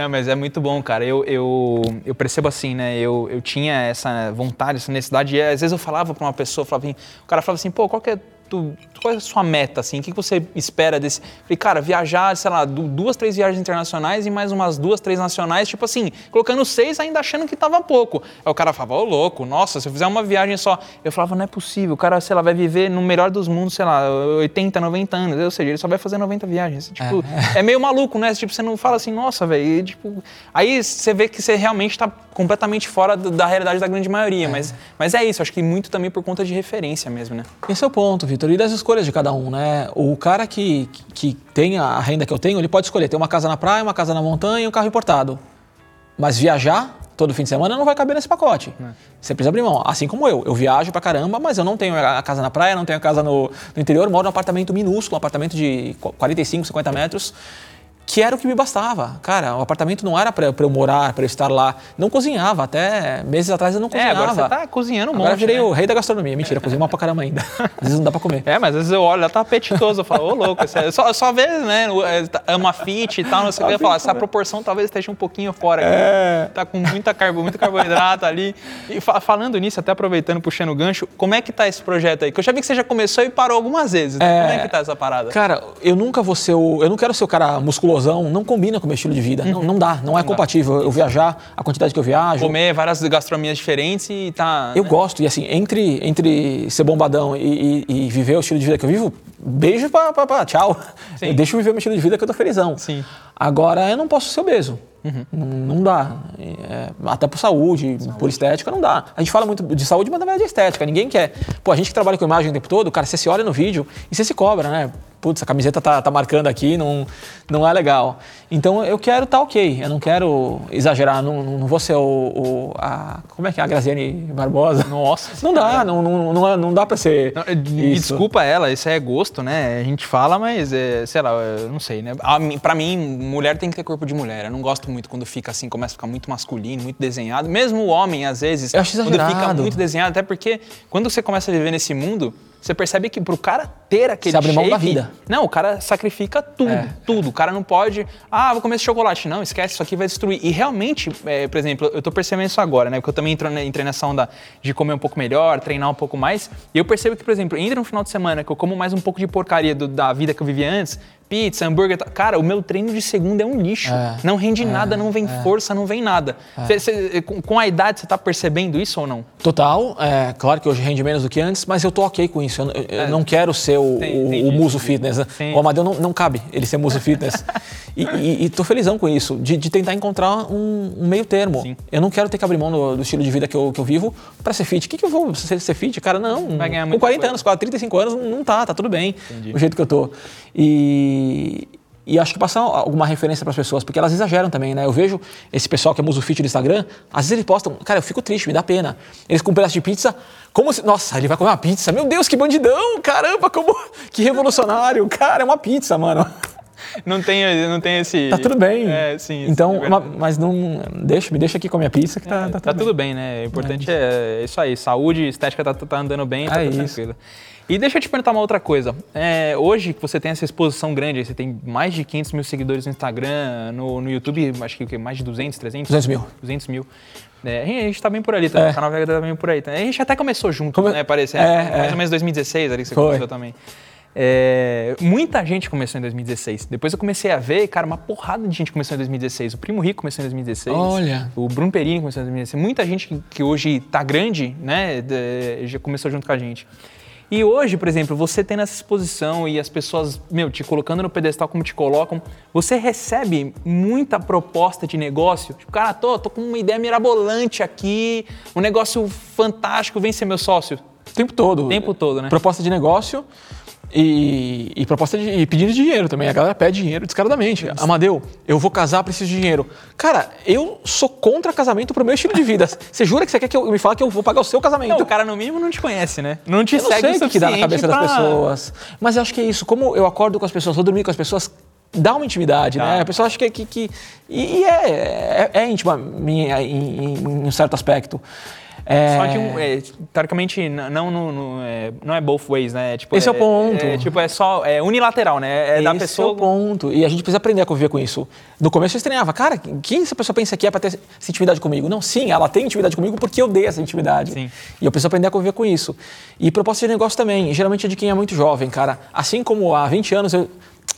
Não, mas é muito bom, cara. Eu, eu, eu percebo assim, né? Eu, eu tinha essa vontade, essa necessidade. E às vezes eu falava para uma pessoa, falava, assim, o cara falava assim, pô, qual que é tu, qual é a sua meta, assim? O que você espera desse... Falei, cara, viajar, sei lá, duas, três viagens internacionais e mais umas duas, três nacionais, tipo assim, colocando seis ainda achando que tava pouco. Aí o cara falava, ô louco, nossa, se eu fizer uma viagem só... Eu falava, não é possível, o cara, sei lá, vai viver no melhor dos mundos, sei lá, 80, 90 anos, ou seja, ele só vai fazer 90 viagens. Tipo, é, é meio maluco, né? Tipo, você não fala assim, nossa, velho, tipo... Aí você vê que você realmente tá completamente fora da realidade da grande maioria, é. Mas, mas é isso, acho que muito também por conta de referência mesmo, né? Esse é o ponto, Vitor Vitor, e das escolhas de cada um, né? O cara que, que tem a renda que eu tenho, ele pode escolher ter uma casa na praia, uma casa na montanha e um carro importado. Mas viajar todo fim de semana não vai caber nesse pacote. É. Você precisa abrir mão. Assim como eu. Eu viajo pra caramba, mas eu não tenho a casa na praia, não tenho a casa no, no interior, moro num apartamento minúsculo, um apartamento de 45, 50 metros que era o que me bastava. Cara, o apartamento não era para eu morar, para eu estar lá. Não cozinhava, até meses atrás eu não cozinhava. É, agora você tá cozinhando um agora monte, virei né? o rei da gastronomia. Mentira, é. cozinho mal pra caramba ainda. Às vezes não dá pra comer. É, mas às vezes eu olho, ela tá apetitoso. Eu falo, ô louco, é só, só ver, né? É uma fit e tal, não sei o que. Eu falar, essa proporção talvez esteja um pouquinho fora. É. Tá com muita carbo, muito carboidrato ali. E fa falando nisso, até aproveitando, puxando o gancho, como é que tá esse projeto aí? Que eu já vi que você já começou e parou algumas vezes. É... Como é que tá essa parada? Cara, eu nunca vou ser o. Eu não quero ser o cara musculosão, não combina com o meu estilo de vida. Uhum. Não, não dá, não, não é compatível. Dá. Eu viajar, a quantidade que eu viajo. Comer várias gastronomias diferentes e tá. Eu né? gosto, e assim, entre, entre ser bombadão e, e, e, viver o estilo de vida que eu vivo, beijo pra, pra, pra tchau. Sim. Deixa eu viver o meu estilo de vida que eu tô felizão. Sim. Agora, eu não posso ser obeso. Uhum. Não, não, dá. É, até por saúde, saúde, por estética, não dá. A gente fala muito de saúde, mas na verdade é estética. Ninguém quer. Pô, a gente que trabalha com imagem o tempo todo, cara, você se olha no vídeo e você se cobra, né? putz, a camiseta tá, tá marcando aqui, não, não é legal. Então eu quero estar tá ok, eu não quero exagerar, não, não vou ser o, o a, como é que é, a Graziane Barbosa? Nossa. Não dá, não, não, não, não dá para ser não. Desculpa ela, isso é gosto, né? A gente fala, mas, é, sei lá, eu não sei, né? Para mim, mulher tem que ter corpo de mulher. Eu não gosto muito quando fica assim, começa a ficar muito masculino, muito desenhado. Mesmo o homem, às vezes, eu acho quando fica muito desenhado, até porque quando você começa a viver nesse mundo, você percebe que pro cara ter aquele Você abre mão da vida. Não, o cara sacrifica tudo, É. tudo. O cara não pode, ah, vou comer esse chocolate. Não, esquece, isso aqui vai destruir. E realmente, é, por exemplo, eu tô percebendo isso agora, né? Porque eu também entro, entrei nessa onda de comer um pouco melhor, treinar um pouco mais. E eu percebo que, por exemplo, entra no final de semana que eu como mais um pouco de porcaria do- da vida que eu vivia antes, pizza, hambúrguer. tal. Cara, o meu treino de segunda é um lixo. É, não rende nada, não vem força, não vem nada. Cê- cê- com, com a idade, você tá percebendo isso ou não? Total, é claro que hoje rende menos do que antes, mas eu tô ok com isso. Eu, eu- eu não quero ser o, Sim, o- entendi. o muso fitness. né? O Amadeu não, não cabe ele ser muso fitness. e, e, e tô felizão com isso, de, de tentar encontrar um, um meio termo. Sim. Eu não quero ter que abrir mão do, do estilo de vida que eu, que eu vivo para ser fit. O que, que eu vou ser, ser fit? Cara, não. Com muita 40 coisa. anos, quase 35 anos, não tá, tá tudo bem. Do jeito que eu tô. E. E acho que passar alguma referência para as pessoas, porque elas exageram também, né? Eu vejo esse pessoal que é muso fit do Instagram, às vezes eles postam, cara, eu fico triste, me dá pena. Eles com um pedaço de pizza, como se. Nossa, ele vai comer uma pizza. Meu Deus, que bandidão! Caramba, como. Que revolucionário! Cara, é uma pizza, mano. Não tem, não tem esse. Tá tudo bem. É, sim. Então, é mas não. Deixa, me deixa aqui com a minha pizza que tá, tá, Tá tudo tudo bem, né? O importante é isso aí. Saúde, estética tá, tá andando bem, tá É tudo isso. E deixa eu te perguntar uma outra coisa. É, hoje que você tem essa exposição grande, você tem mais de 500 mil seguidores no Instagram, no, no YouTube, acho que o quê? mais de 200, 300? 200 mil. 200 mil. É, a gente tá bem por ali também, É. o canal Vega tá bem por aí. também. A gente até começou junto, Come- né? Parece, É, mais é. ou menos 2016 ali que você Foi. começou também. É, muita gente começou em 2016. Depois eu comecei a ver, cara, uma porrada de gente começou em 2016. O Primo Rico começou em 2016. Olha. O Bruno Perini começou em 2016. Muita gente que, que hoje tá grande, né, de- já começou junto com a gente. E hoje, por exemplo, você tendo essa exposição e as pessoas, meu, te colocando no pedestal como te colocam, você recebe muita proposta de negócio. Tipo, cara, tô, tô com uma ideia mirabolante aqui, um negócio fantástico, vem ser meu sócio. O tempo todo. O tempo todo, né? Proposta de negócio e, e proposta de e pedindo dinheiro também. A galera pede dinheiro descaradamente. Amadeu, eu vou casar, preciso de dinheiro. Cara, eu sou contra casamento pro meu estilo de vida. Você jura que você quer que eu me fale que eu vou pagar o seu casamento? Não, o cara no mínimo não te conhece, né? Não te Eu não segue sei o que, dá na cabeça das pra- pessoas. Mas eu acho que é isso. Como eu acordo com as pessoas, vou dormir com as pessoas, dá uma intimidade, Dá. né? A pessoa acha que. que, que- e é, é, é íntima minha, em, em- em um certo aspecto. É, Só um, é, teoricamente, não, no- no- é, não é both ways, né? Tipo, Esse é o ponto. É, tipo, é só é unilateral, né? É da Esse pessoa. é o ponto. E a gente precisa aprender a conviver com isso. No começo eu estranhava, cara, quem essa pessoa pensa que é para ter essa intimidade comigo? Não, sim, ela tem intimidade comigo porque eu dei essa intimidade. Sim. E eu preciso aprender a conviver com isso. E proposta de negócio também, geralmente é de quem é muito jovem, cara. Assim como há 20 anos eu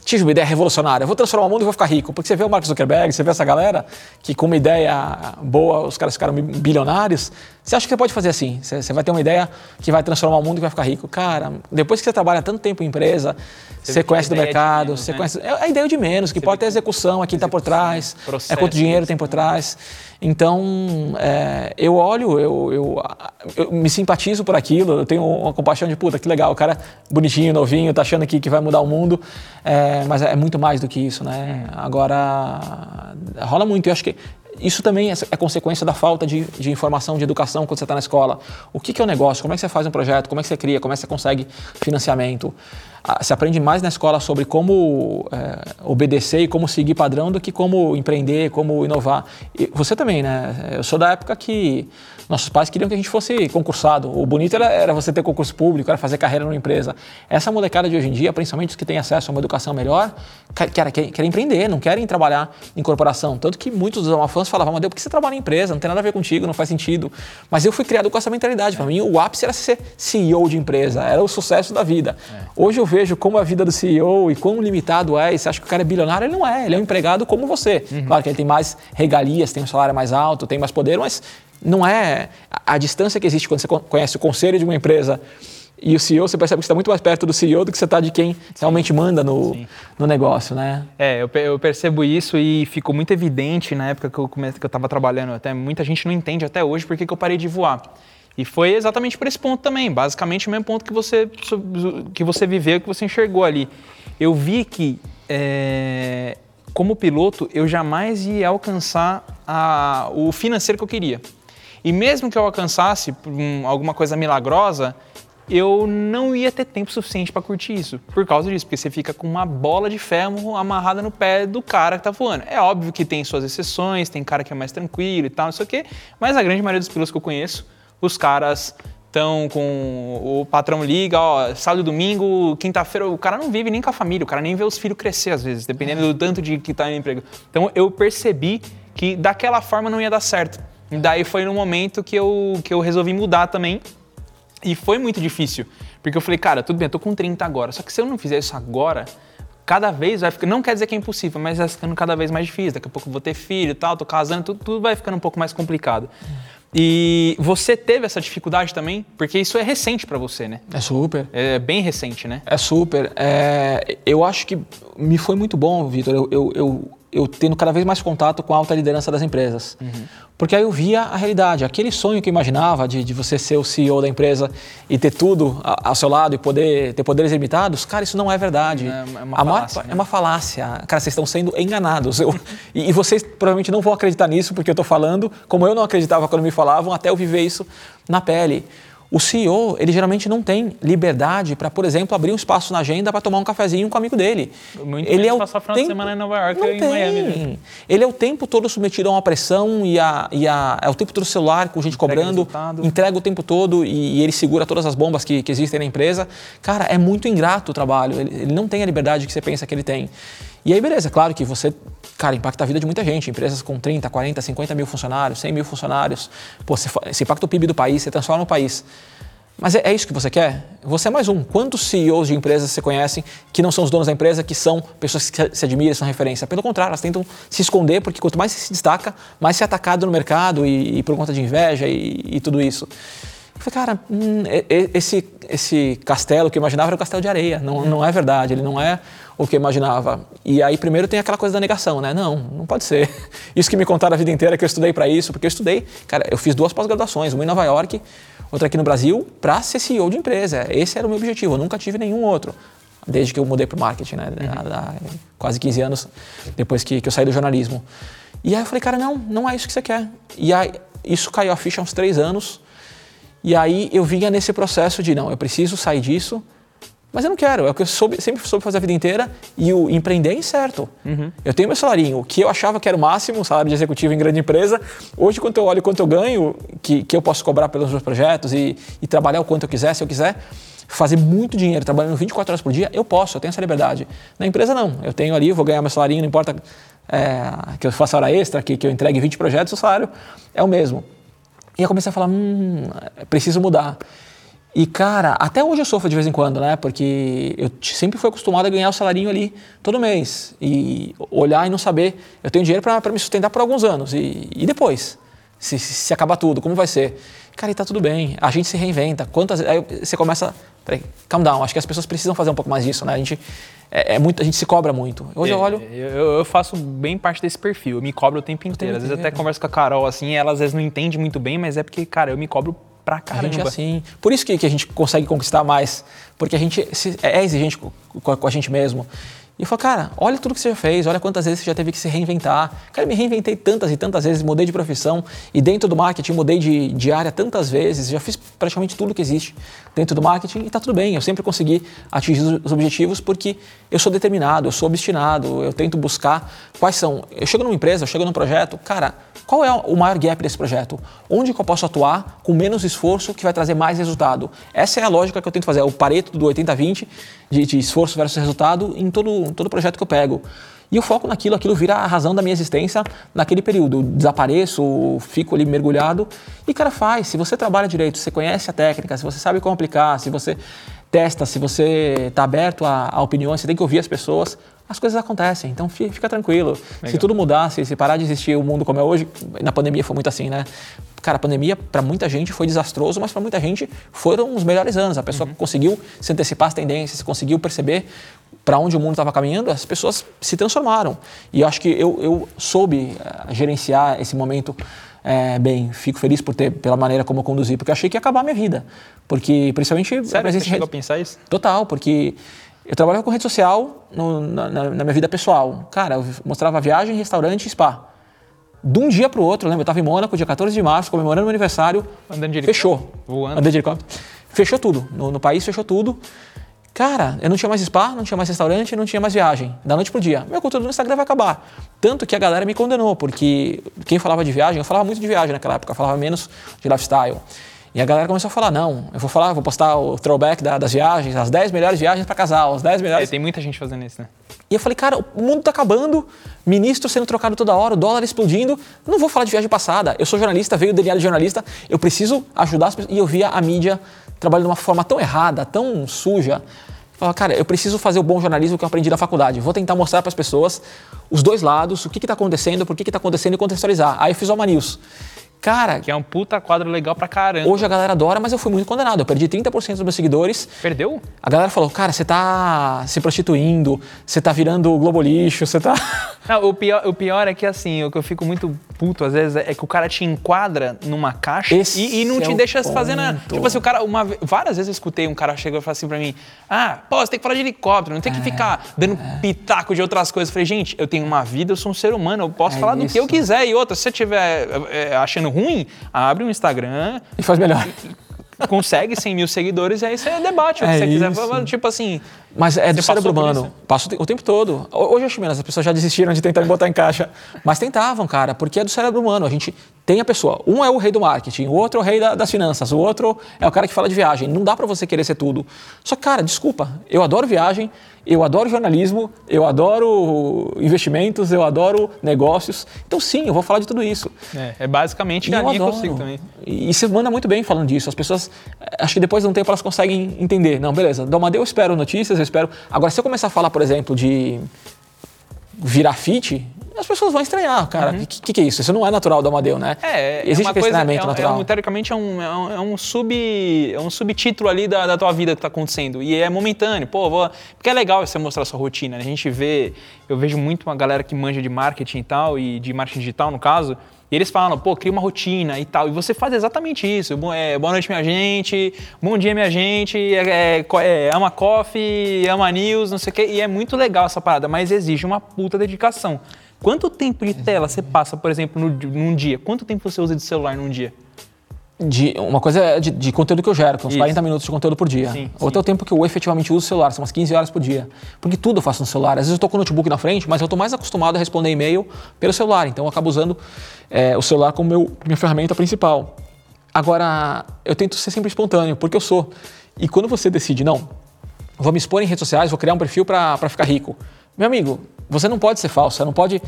tive uma ideia revolucionária, eu vou transformar o mundo e vou ficar rico. Porque você vê o Mark Zuckerberg, você vê essa galera que com uma ideia boa, os caras ficaram bilionários. Você acha que você pode fazer assim? Você vai ter uma ideia que vai transformar o mundo e vai ficar rico. Cara, depois que você trabalha tanto tempo em empresa, você, que conhece do é mercado, menos, você né? conhece. É a ideia de menos, que pode ter execução, é quem está por trás, processo, é quanto dinheiro tem por trás. Então, é, eu olho, eu, eu, eu me simpatizo por aquilo, eu tenho uma compaixão de puta, que legal, o cara bonitinho, novinho, tá achando aqui que vai mudar o mundo, é, mas é muito mais do que isso, né? Agora, rola muito, eu acho que isso também é, é consequência da falta de, de informação, de educação quando você está na escola. O que, que é o negócio? Como é que você faz um projeto? Como é que você cria? Como é que você consegue financiamento? Ah, Você aprende mais na escola sobre como é, obedecer e como seguir padrão do que como empreender, como inovar. E você também, né? Eu sou da época que nossos pais queriam que a gente fosse concursado. O bonito era, era você ter concurso público, era fazer carreira numa empresa. Essa molecada de hoje em dia, principalmente os que têm acesso a uma educação melhor, quer- quer- querem, querem empreender, não querem trabalhar em corporação. Tanto que muitos dos almafãs falavam, Amadeu, por que você trabalha em empresa? Não tem nada a ver contigo, não faz sentido. Mas eu fui criado com essa mentalidade. Para mim, o ápice era ser CEO de empresa, era o sucesso da vida. Hoje eu vejo como a vida do CEO e quão limitado é, e você acha que o cara é bilionário, ele não é, ele é um empregado como você. Claro que ele tem mais regalias, tem um salário mais alto, tem mais poder, mas não é a, a distância que existe quando você con- conhece o conselho de uma empresa e o CEO, você percebe que você está muito mais perto do CEO do que você está de quem realmente manda no, no negócio, né? É, eu, eu percebo isso e ficou muito evidente na época que eu comecei, que eu estava trabalhando. Até muita gente não entende até hoje porque que eu parei de voar. E foi exatamente por esse ponto também, basicamente o mesmo ponto que você que você viveu, que você enxergou ali. Eu vi que é, como piloto eu jamais ia alcançar a- o financeiro que eu queria. E mesmo que eu alcançasse um- alguma coisa milagrosa, eu não ia ter tempo suficiente para curtir isso. Por causa disso, porque você fica com uma bola de ferro amarrada no pé do cara que tá voando. É óbvio que tem suas exceções, tem cara que é mais tranquilo e tal, não sei o quê, mas a grande maioria dos pilotos que eu conheço, os caras Então, com o patrão liga, ó, sábado, domingo, quinta-feira, o cara não vive nem com a família, o cara nem vê os filhos crescer às vezes, dependendo do tanto de que tá no emprego. Então, eu percebi que daquela forma não ia dar certo. E daí foi no momento que eu, que eu resolvi mudar também. E foi muito difícil, porque eu falei, cara, tudo bem, eu tô com 30 agora, só que se eu não fizer isso agora, cada vez vai ficando, não quer dizer que é impossível, mas vai ficando cada vez mais difícil. Daqui a pouco eu vou ter filho tal, tô casando, tudo, tudo vai ficando um pouco mais complicado. E você teve essa dificuldade também? Porque isso é recente para você, né? É super. É bem recente, né? É super. É, eu acho que me foi muito bom, Vitor, eu, eu, eu, eu tendo cada vez mais contato com a alta liderança das empresas. Porque aí eu via a realidade. Aquele sonho que eu imaginava de, de você ser o CEO da empresa e ter tudo a- ao seu lado e poder ter poderes limitados, cara, isso não é verdade. É uma- é uma A maior- falácia, né? é uma falácia. Cara, vocês estão sendo enganados. Eu- e, e vocês provavelmente não vão acreditar nisso porque eu estou falando, como eu não acreditava quando me falavam, até eu viver isso na pele. O CEO, ele geralmente não tem liberdade para, por exemplo, abrir um espaço na agenda para tomar um cafezinho com um amigo dele. Muito ele é o passar final de semana em Nova York não ou em Miami, né? Ele é o tempo todo submetido a uma pressão e, a, e a, é o tempo todo celular com gente cobrando, resultado. entrega o tempo todo e, e ele segura todas as bombas que, que existem na empresa. Cara, é muito ingrato o trabalho. Ele, ele não tem a liberdade que você pensa que ele tem. E aí, beleza, claro que você, cara, impacta a vida de muita gente. Empresas com 30, 40, 50 mil funcionários, 100 mil funcionários. Pô, você, você impacta o PIB do país, você transforma o país. Mas é, é isso que você quer? Você é mais um. Quantos CEOs de empresas você conhece que não são os donos da empresa, que são pessoas que se admiram, são referência? Pelo contrário, elas tentam se esconder, porque quanto mais se destaca, mais você é atacado no mercado e, e por conta de inveja e, e tudo isso. Eu falei, cara, hum, esse, esse castelo que eu imaginava era um castelo de areia. Não, não é verdade, ele não é o que eu imaginava. E aí, primeiro, tem aquela coisa da negação, né? Não, não pode ser. Isso que me contaram a vida inteira, que eu estudei para isso, porque eu estudei, cara, eu fiz duas pós-graduações, uma em Nova York, outra aqui no Brasil, para ser CEO de empresa. Esse era o meu objetivo, eu nunca tive nenhum outro. Desde que eu mudei para o marketing, né? Há- há quase 15 anos depois que, que eu saí do jornalismo. E aí eu falei, cara, não, não é isso que você quer. E aí, isso caiu a ficha há uns três anos. E aí eu vinha nesse processo de, não, eu preciso sair disso, mas eu não quero. É o que eu soube- sempre soube fazer a vida inteira e o empreender é incerto. Eu tenho meu salarinho, o que eu achava que era o máximo, um salário de executivo em grande empresa. Hoje, quando eu olho quanto eu ganho, que, que eu posso cobrar pelos meus projetos e, e trabalhar o quanto eu quiser, se eu quiser, fazer muito dinheiro trabalhando 24 horas por dia, eu posso, eu tenho essa liberdade. Na empresa, não. Eu tenho ali, vou ganhar meu salarinho, não importa é, que eu faça hora extra, que, que eu entregue 20 projetos, o salário é o mesmo. E eu comecei a falar, hum, preciso mudar. E, cara, até hoje eu sofro de vez em quando, né? Porque eu sempre fui acostumado a ganhar o salarinho ali todo mês. E olhar e não saber. Eu tenho dinheiro para me sustentar por alguns anos. E, e depois? Se, se, se acabar tudo, como vai ser? Cara, e tá tudo bem. A gente se reinventa. Quantas Aí você começa. Peraí, calm down. Acho que as pessoas precisam fazer um pouco mais disso, né? A gente, é, é muito, a gente se cobra muito. Hoje eu olho. É, Eu, eu faço bem parte desse perfil. Eu me cobro o tempo inteiro. Às vezes até inteiro. converso com a Carol assim, ela às vezes não entende muito bem, mas é porque, cara, eu me cobro pra A caramba. gente é assim. Por isso que, que a gente consegue conquistar mais. Porque a gente se- é exigente com, com a- com a gente mesmo. E eu falo, cara, olha tudo que você já fez, olha quantas vezes você já teve que se reinventar. Cara, eu me reinventei tantas e tantas vezes, mudei de profissão. E dentro do marketing, mudei de, de área tantas vezes. Já fiz praticamente tudo que existe dentro do marketing e tá tudo bem. Eu sempre consegui atingir os objetivos porque eu sou determinado, eu sou obstinado, eu tento buscar quais são. Eu chego numa empresa, eu chego num projeto, cara, qual é o maior gap desse projeto? Onde que eu posso atuar com menos esforço que vai trazer mais resultado? Essa é a lógica que eu tento fazer, é o pareto do 80-20 de, de esforço versus resultado em todo, todo projeto que eu pego. E eu foco naquilo, aquilo vira a razão da minha existência naquele período. Eu desapareço, fico ali mergulhado e, cara, faz. Se você trabalha direito, se você conhece a técnica, se você sabe como aplicar, se você testa, se você está aberto a, a opiniões, você tem que ouvir as pessoas, as coisas acontecem. Então fi- fica tranquilo. Se tudo mudar, se, se parar de existir o mundo como é hoje, na pandemia foi muito assim, né? Cara, a pandemia para muita gente foi desastroso, mas para muita gente foram os melhores anos. A pessoa conseguiu se antecipar as tendências, conseguiu perceber para onde o mundo estava caminhando, as pessoas se transformaram. E eu acho que eu, eu soube eh, gerenciar esse momento eh, bem. Fico feliz por ter, pela maneira como eu conduzi, porque eu achei que ia acabar a minha vida. Porque, principalmente... a Sério, você chegou a rede- pensar isso? Total, porque eu trabalhava com rede social no- na, na- minha vida pessoal. Cara, eu mostrava viagem, restaurante spa. De um dia para o outro, eu lembro, eu estava em Mônaco, dia 14 de março, comemorando meu aniversário. Andando de helicóptero? Fechou. Voando? Andei de helicóptero. Fechou tudo. No, no país, fechou tudo. Cara, eu não tinha mais spa, não tinha mais restaurante, não tinha mais viagem. Da noite pro dia. Meu conteúdo no Instagram vai acabar. Tanto que a galera me condenou, porque quem falava de viagem, eu falava muito de viagem naquela época, eu falava menos de lifestyle. E a galera começou a falar, não, eu vou falar, vou postar o throwback da- das viagens, as 10 melhores viagens para casal, as 10 É, melhores... tem muita gente fazendo isso, né? E eu falei, cara, o mundo tá acabando, ministro sendo trocado toda hora, o dólar explodindo. Não vou falar de viagem passada. Eu sou jornalista, veio o DNA de jornalista, eu preciso ajudar as pessoas. E eu via a mídia trabalhando de uma forma tão errada, tão suja. Eu falava, cara, eu preciso fazer o bom jornalismo que eu aprendi na faculdade. Vou tentar mostrar para as pessoas os dois lados, o que está acontecendo, por que está acontecendo e contextualizar. Aí eu fiz o Alma News. Cara, Que é um puta quadro legal pra caramba. hoje a galera adora, mas eu fui muito condenado. Eu perdi 30% dos meus seguidores. Perdeu? A galera falou, cara, você tá se prostituindo, você tá virando globo lixo, você tá. Não, o pior, o pior é que assim, o que eu fico muito puto às vezes é que o cara te enquadra numa caixa e, e não é te deixa fazer nada. ponto. Tipo assim, o cara, uma, várias vezes eu escutei um cara chegou e falou assim pra mim: Ah, pô, você tem que falar de helicóptero, não tem que É, ficar dando pitaco de outras coisas. Eu falei, gente, eu tenho uma vida, eu sou um ser humano, eu posso É falar do que eu isso. quiser. E outra, se você estiver é, achando ruim, abre um Instagram, E faz melhor. consegue 100 mil seguidores e aí você debate o que É você quiser. isso. Tipo assim. Mas é do cérebro humano. Passa o te- o tempo todo. Ho- Hoje eu acho menos, as pessoas já desistiram de tentar me botar em caixa. Mas tentavam, cara, porque é do cérebro humano. A gente tem a pessoa. Um é o rei do marketing, o outro é o rei da- das finanças, o outro é o cara que fala de viagem. Não dá pra você querer ser tudo. Só que, cara, desculpa, eu adoro viagem, eu adoro jornalismo, eu adoro investimentos, eu adoro negócios. Então, sim, eu vou falar de tudo isso. É, é basicamente E a que eu adoro. sigo também. E, e você manda muito bem falando disso. As pessoas, eh, acho que depois de um tempo elas conseguem entender. Não, beleza, do Amadeu eu espero notícias, eu espero. Agora, se eu começar a falar, por exemplo, de virar fit, as pessoas vão estranhar, cara. O que, que é isso? Isso não é natural do Amadeu, né? Uhum. É, Existe é aquele coisa, é, é natural. um, teoricamente é um, é um, é um sub, é um subtítulo ali da, da tua vida que tá acontecendo. E é momentâneo, pô, vou, porque é legal você mostrar a sua rotina. né? A gente vê, eu vejo muito uma galera que manja de marketing e tal, e de marketing digital no caso, e eles falam, pô, cria uma rotina e tal. E você faz exatamente isso. Bo- é, boa noite, minha gente. Bom dia, minha gente. É, é, é, ama coffee, ama news, não sei o quê. E é muito legal essa parada, mas exige uma puta dedicação. Quanto tempo de tela você passa, por exemplo, no, num dia? Quanto tempo você usa de celular num dia? De, uma coisa é de, de conteúdo que eu gero, que é uns Isso. 40 minutos de conteúdo por dia. Sim, Outro é o tempo que eu efetivamente uso o celular, são umas 15 horas por dia. Porque tudo eu faço no celular. Às vezes eu estou com o notebook na frente, mas eu estou mais acostumado a responder e-mail pelo celular. Então eu acabo usando é, o celular como meu, minha ferramenta principal. Agora, eu tento ser sempre espontâneo, porque eu sou. E quando você decide, não, vou me expor em redes sociais, vou criar um perfil para ficar rico. Meu amigo, você não pode ser falso, você não pode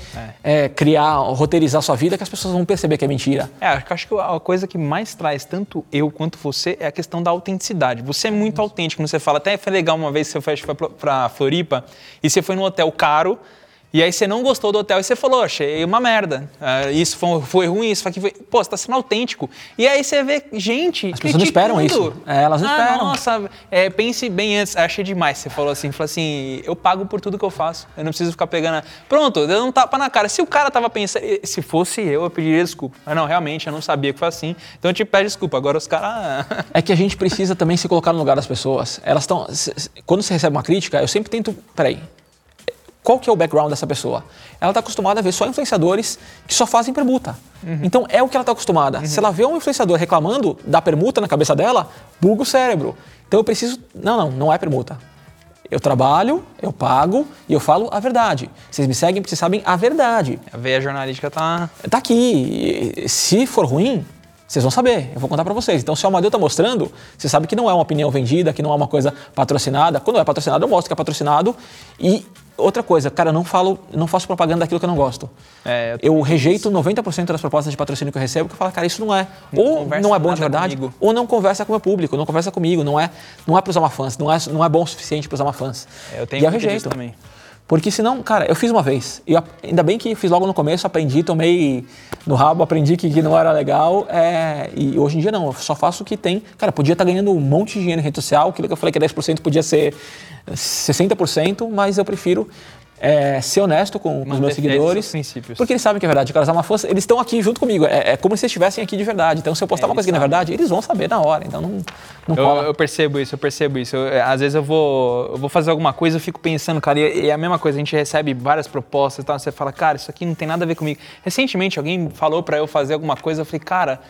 é, criar, roteirizar sua vida que as pessoas vão perceber que é mentira. É, acho que- a coisa que mais traz tanto eu quanto você é a questão da autenticidade. Você é muito autêntico quando você fala. Até foi legal uma vez que você foi, pra Floripa e você foi num hotel caro. E aí você não gostou do hotel e você falou, achei uma merda. Ah, isso foi, foi ruim, isso aqui foi. Pô, você tá sendo autêntico. E aí você vê gente. As pessoas não esperam isso. É, elas não ah, esperam. Nossa, é, pense bem antes. Achei demais. Você falou assim, falou assim, eu pago por tudo que eu faço. Eu não preciso ficar pegando. a- Pronto, deu um tapa na cara. Se o cara tava pensando, se fosse eu, eu pediria desculpa. Mas não, realmente, eu não sabia que foi assim. Então eu te peço desculpa. Agora os caras. É que a gente precisa também se colocar no lugar das pessoas. Elas estão. Quando você recebe uma crítica, eu sempre tento. Peraí. Qual que é o background dessa pessoa? Ela está acostumada a ver só influenciadores que só fazem permuta. Então é o que ela está acostumada. Se ela vê um influenciador reclamando da permuta na cabeça dela, buga o cérebro. Então eu preciso. Não, não, não é permuta. Eu trabalho, eu pago e eu falo a verdade. Vocês me seguem porque vocês sabem a verdade. A veia jornalística tá. Tá aqui. Se for ruim, vocês vão saber. Eu vou contar pra vocês. Então, se o Amadeu tá mostrando, você sabe que não é uma opinião vendida, que não é uma coisa patrocinada. Quando é patrocinado, eu mostro que é patrocinado. E outra coisa, cara, eu não falo, não faço propaganda daquilo que eu não gosto. É, eu eu rejeito 90% das propostas de patrocínio que eu recebo, que eu falo, cara, isso não é. ou conversa não é bom de verdade, comigo. ou não conversa com o meu público, não conversa comigo, não é, não é para usar uma fãs, não é, não é bom o suficiente para usar uma fãs. É, eu tenho e eu rejeito. também. Porque senão, cara, eu fiz uma vez. E ainda bem que fiz logo no começo, aprendi, tomei no rabo, aprendi que, que não era legal. é, e hoje em dia não, eu só faço o que tem. Cara, podia estar ganhando um monte de dinheiro em rede social, aquilo que eu falei que é 10% podia ser 60%, mas eu prefiro é, ser honesto com, com os meus seguidores. princípios. Porque eles sabem que é verdade. Cara, uma força, eles estão aqui junto comigo. É, é como se eles estivessem aqui de verdade. Então, se eu postar É, uma coisa que não é verdade, eles vão saber na hora. Então, não, não Eu, eu percebo isso, eu percebo isso. Eu, às vezes eu vou, eu vou fazer alguma coisa, eu fico pensando, cara, e, e é a mesma coisa, a gente recebe várias propostas e tal, você fala, cara, isso aqui não tem nada a ver comigo. Recentemente alguém falou pra eu fazer alguma coisa, eu falei, cara,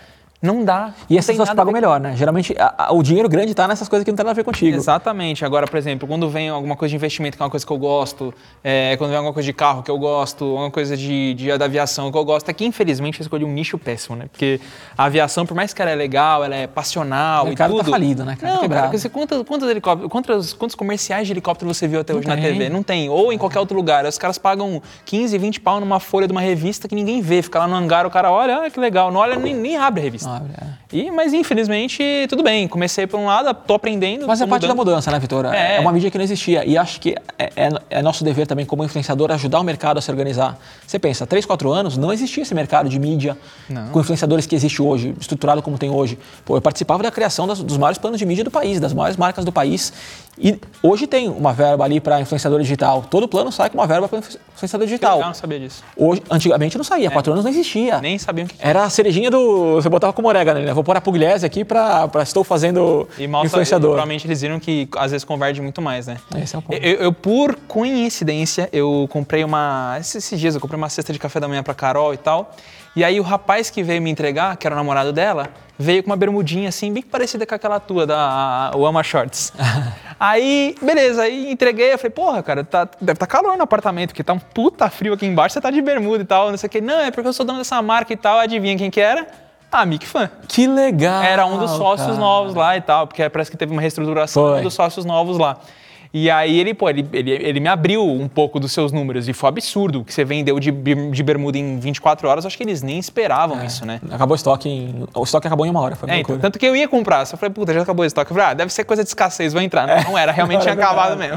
Não dá. E não essas pessoas pagam melhor, né? Geralmente a- a- o dinheiro grande está nessas coisas que não tem nada a ver contigo. Exatamente. Agora, por exemplo, quando vem alguma coisa de investimento, que é uma coisa que eu gosto, é, quando vem alguma coisa de carro que eu gosto, alguma coisa de, de da aviação que eu gosto, aqui infelizmente eu escolhi um nicho péssimo, né? Porque a aviação, por mais que ela é legal, ela é passional O e tá tudo... falido, né, cara? Tá Não, quebrado. cara, você, quantos, quantos, helicópteros, quantos, quantos comerciais de helicóptero você viu até hoje na tem. TV? Não tem. Ou em qualquer outro lugar. Os caras pagam 15, 20 pau numa folha de uma revista que ninguém vê. Fica lá no hangar, o cara olha, ah, que legal. Não olha, nem, nem abre a revista. Não abre, é. E, mas infelizmente, tudo bem. Comecei por um lado, tô aprendendo. Mas é tô parte da mudança, né, Vitor? É. É. uma mídia que não existia. E acho que é, é- é nosso dever também, como influenciador, ajudar o mercado a se organizar. Você pensa, 3, 4 anos, não existia esse mercado de mídia Não. com influenciadores que existe hoje, estruturado como tem hoje. Pô, eu participava da criação das- dos maiores planos de mídia do país, das maiores marcas do país. E hoje tem uma verba ali para influenciador digital. Todo plano sai com uma verba para influenciador digital. legal, não sabia disso. Hoje, antigamente não saía, há quatro anos não existia. Nem sabia o que Era a cerejinha do. Você botava como orégano, né? Vou pôr a pugliese aqui para estou fazendo E mal influenciador. provavelmente eles viram que às vezes converte muito mais, né? Esse é o ponto. Eu, eu, por coincidência, eu comprei uma. Esses, dias eu comprei uma cesta de café da manhã pra Carol e tal. E aí o rapaz que veio me entregar, que era o namorado dela, veio com uma bermudinha assim, bem parecida com aquela tua, da Ama Shorts. aí, beleza, aí entreguei, eu falei, porra, cara, tá, deve estar tá calor no apartamento, porque tá um puta frio aqui embaixo, você tá de bermuda e tal, não sei o quê. Não, é porque eu sou dono dessa marca e tal, adivinha quem que era? Ah, Mick Fan. Que legal! Era um dos sócios cara. novos lá e tal, porque parece que teve uma reestruturação Foi. um dos sócios novos lá. E aí ele, pô, ele, ele, ele me abriu um pouco dos seus números e foi absurdo o que você vendeu de, de bermuda em 24 horas. Acho que eles nem esperavam isso, né? Acabou o estoque em... O estoque acabou em uma hora, foi É, então, tanto que eu ia comprar, só falei, puta, já acabou o estoque. Eu falei, ah, deve ser coisa de escassez, vou entrar. Não, não era, realmente tinha É acabado mesmo.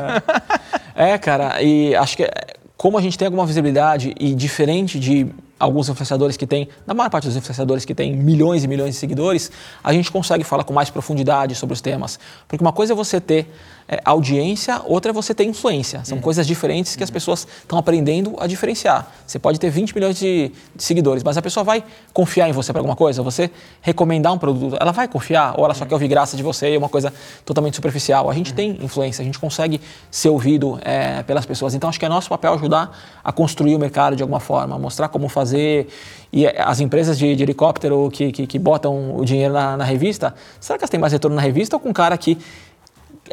É, cara, e acho que é, como a gente tem alguma visibilidade e diferente de alguns influenciadores que têm, na maior parte dos influenciadores que têm milhões e milhões de seguidores, a gente consegue falar com mais profundidade sobre os temas. Porque uma coisa é você ter é, audiência, outra é você ter influência. São coisas diferentes que as pessoas estão aprendendo a diferenciar. Você pode ter 20 milhões de, de seguidores, mas a pessoa vai confiar em você para alguma coisa? Você recomendar um produto, ela vai confiar? Ou ela só quer ouvir graça de você e é uma coisa totalmente superficial? A gente tem influência, a gente consegue ser ouvido é, pelas pessoas. Então acho que é nosso papel ajudar a construir o mercado de alguma forma, mostrar como fazer. E é, as empresas de, de helicóptero que, que, que botam o dinheiro na, na revista, será que elas têm mais retorno na revista ou com um cara que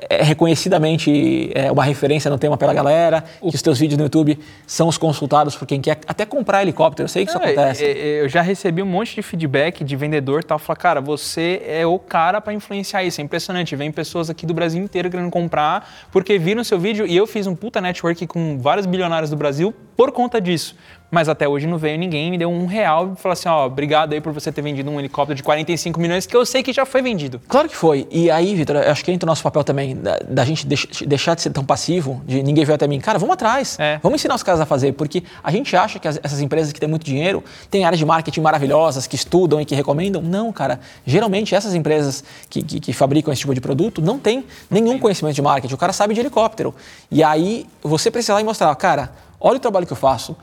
é reconhecidamente é, uma referência no tema pela galera, que os teus vídeos no YouTube são os consultados por quem quer até comprar helicóptero. Eu sei que isso Não, acontece. é- é- Eu já recebi um monte de feedback de vendedor tal. Falar, cara, você é o cara para influenciar isso. É impressionante. Vem pessoas aqui do Brasil inteiro querendo comprar porque viram seu vídeo e eu fiz um puta network com vários bilionários do Brasil por conta disso. Mas até hoje não veio ninguém, me deu um real e falou assim: ó, obrigado aí por você ter vendido um helicóptero de 45 milhões que eu sei que já foi vendido. Claro que foi. E aí, Vitor, acho que entra o nosso papel também, da, da gente deix- deixar de ser tão passivo, de ninguém veio até mim. Cara, vamos atrás. É. Vamos ensinar os caras a fazer, porque a gente acha que as- essas empresas que têm muito dinheiro têm áreas de marketing maravilhosas, que estudam e que recomendam. Não, cara. Geralmente, essas empresas que, que- que fabricam esse tipo de produto não têm nenhum conhecimento de marketing. O cara sabe de helicóptero. E aí, você precisa lá e mostrar, cara, olha o trabalho que eu faço.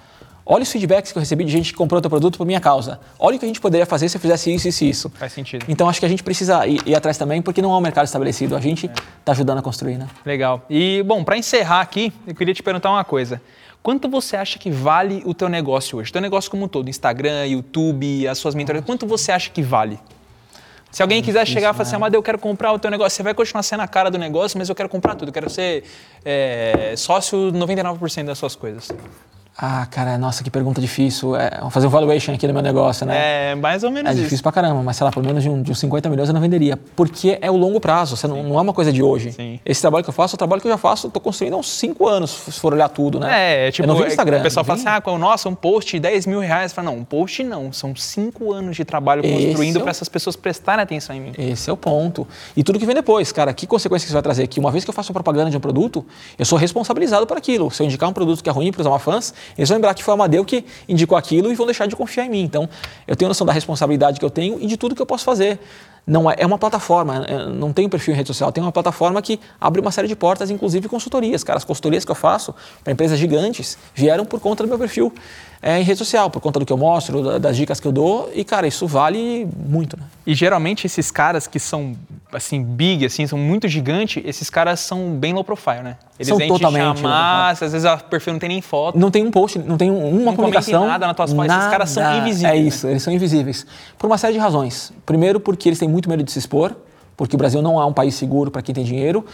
Olha os feedbacks que eu recebi de gente que comprou teu produto por minha causa. Olha o que a gente poderia fazer se eu fizesse isso, isso e isso. Faz sentido. Então acho que a gente precisa ir, ir atrás também, porque não há um mercado estabelecido. A gente está ajudando a construir, né? Legal. E, bom, para encerrar aqui, eu queria te perguntar uma coisa. Quanto você acha que vale o teu negócio hoje? Teu negócio como um todo, Instagram, YouTube, as suas mentorias, quanto você acha que vale? Se alguém quiser chegar e falar assim, Amado, eu quero comprar o teu negócio, você vai continuar sendo a cara do negócio, mas eu quero comprar tudo, eu quero ser é, sócio 99% das suas coisas. Ah, cara, nossa, que pergunta difícil. É, vou fazer um valuation aqui no meu negócio, né? É mais ou menos É isso. difícil pra caramba, mas sei lá, pelo menos de, um, de uns 50 milhões eu não venderia. Porque é o longo prazo, você não, não é uma coisa de hoje. Sim. Esse trabalho que eu faço é o trabalho que eu já faço, estou construindo há uns 5 anos, se for olhar tudo, né? É, tipo, eu não vi é, Instagram. o pessoal fala assim, ah, qual- nossa, um post de 10 mil reais. Fala, não, um post não, são cinco anos de trabalho construindo é o- para essas pessoas prestarem atenção em mim. Esse é o ponto. E tudo que vem depois, cara, que consequência que isso vai trazer? Que uma vez que eu faço propaganda de um produto, eu sou responsabilizado por aquilo. Se eu indicar um produto que é ruim para os Amafãs, eles vão lembrar que foi o Amadeu que indicou aquilo e vão deixar de confiar em mim. Então, eu tenho noção da responsabilidade que eu tenho e de tudo que eu posso fazer. não é, é uma plataforma, é, não tem um perfil em rede social, tem uma plataforma que abre uma série de portas, inclusive consultorias. Cara, as consultorias que eu faço para empresas gigantes vieram por conta do meu perfil é, em rede social, por conta do que eu mostro, das dicas que eu dou. E, cara, isso vale muito. Né? E geralmente esses caras que são, assim, big, assim, são muito gigantes, esses caras são bem low profile, né? Eles são totalmente chamar, às vezes o perfil não tem nem foto. Não tem um post, não tem uma não comunicação. nada nas tuas fotos, esses caras são invisíveis. É isso, né? eles são invisíveis. Por uma série de razões. Primeiro, porque eles têm muito medo de se expor, porque o Brasil não é um país seguro para quem tem dinheiro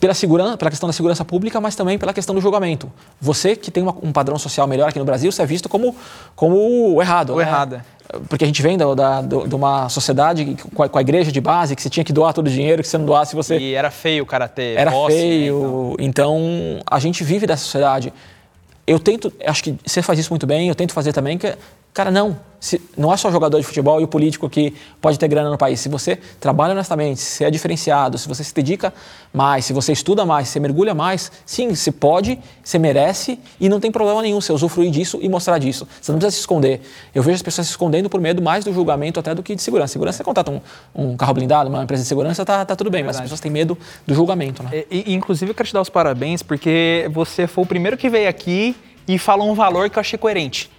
pela, segurança, pela questão da segurança pública, mas também pela questão do julgamento. Você que tem uma, um padrão social melhor aqui no Brasil, você é visto como, como o errado. O né? errado. É. Porque a gente vem da, da, de uma sociedade com a, com a, igreja de base, que você tinha que doar todo o dinheiro, que você não doasse, você... E era feio o cara ter Era posse, né, feio. Né? Então... então, a gente vive dessa sociedade. Eu tento, acho que você faz isso muito bem, eu tento fazer também, que Cara, não. Se, não é só jogador de futebol e o político que pode ter grana no país. Se você trabalha honestamente, se é diferenciado, se você se dedica mais, se você estuda mais, se você mergulha mais, sim, você pode, você merece e não tem problema nenhum você usufruir disso e mostrar disso. Você não precisa se esconder. Eu vejo as pessoas se escondendo por medo mais do julgamento até do que de segurança. Segurança, você contrata um, um carro blindado, uma empresa de segurança, tá, tá tudo bem, mas as pessoas têm medo do julgamento. Né? E, inclusive, eu quero te dar os parabéns porque você foi o primeiro que veio aqui e falou um valor que eu achei coerente.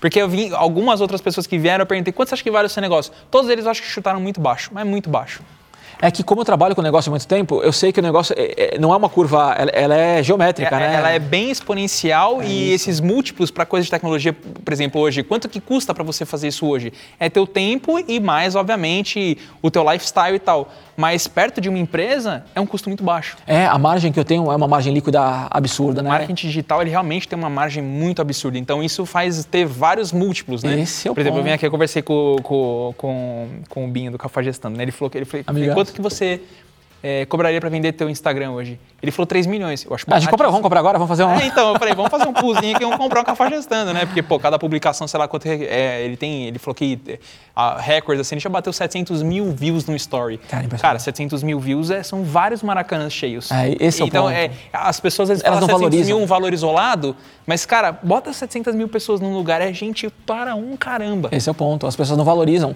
Porque eu vi algumas outras pessoas que vieram, eu perguntei quanto você acha que vale o seu negócio? Todos eles eu acho que chutaram muito baixo, mas muito baixo. É que como eu trabalho com o negócio há muito tempo, eu sei que o negócio é, é, não é uma curva, ela, ela é geométrica, é, né? Ela é bem exponencial é e isso. esses múltiplos para coisas de tecnologia, por exemplo, hoje, quanto que custa para você fazer isso hoje? É teu tempo e mais, obviamente, o teu lifestyle e tal. Mas perto de uma empresa é um custo muito baixo. É, a margem que eu tenho é uma margem líquida absurda, né? O marketing digital, ele realmente tem uma margem muito absurda. Então isso faz ter vários múltiplos, né? Esse é o Por exemplo, ponto. eu vim aqui, eu conversei com, com, com, com o Binho do Cafajestando, né? Ele falou que ele falou, quanto que você é, cobraria para vender teu Instagram hoje? Ele falou 3 milhões. Eu acho ah, a gente compra, vamos comprar agora? Vamos fazer um. É, então, eu falei, vamos fazer um poolzinho aqui, vamos comprar um cafajestando, né? Porque, pô, cada publicação, sei lá quanto é, ele tem. Ele falou que a records, assim, ele já bateu 700 mil views no story. Cara, Cara 700 mil views é, são vários maracanãs cheios. É, esse então, é o ponto. Então, é, as pessoas às vezes Elas falam 700 valorizam. mil um valor isolado, mas, cara, bota 700 mil pessoas num lugar, é gente para um caramba. Esse é o ponto. As pessoas não valorizam.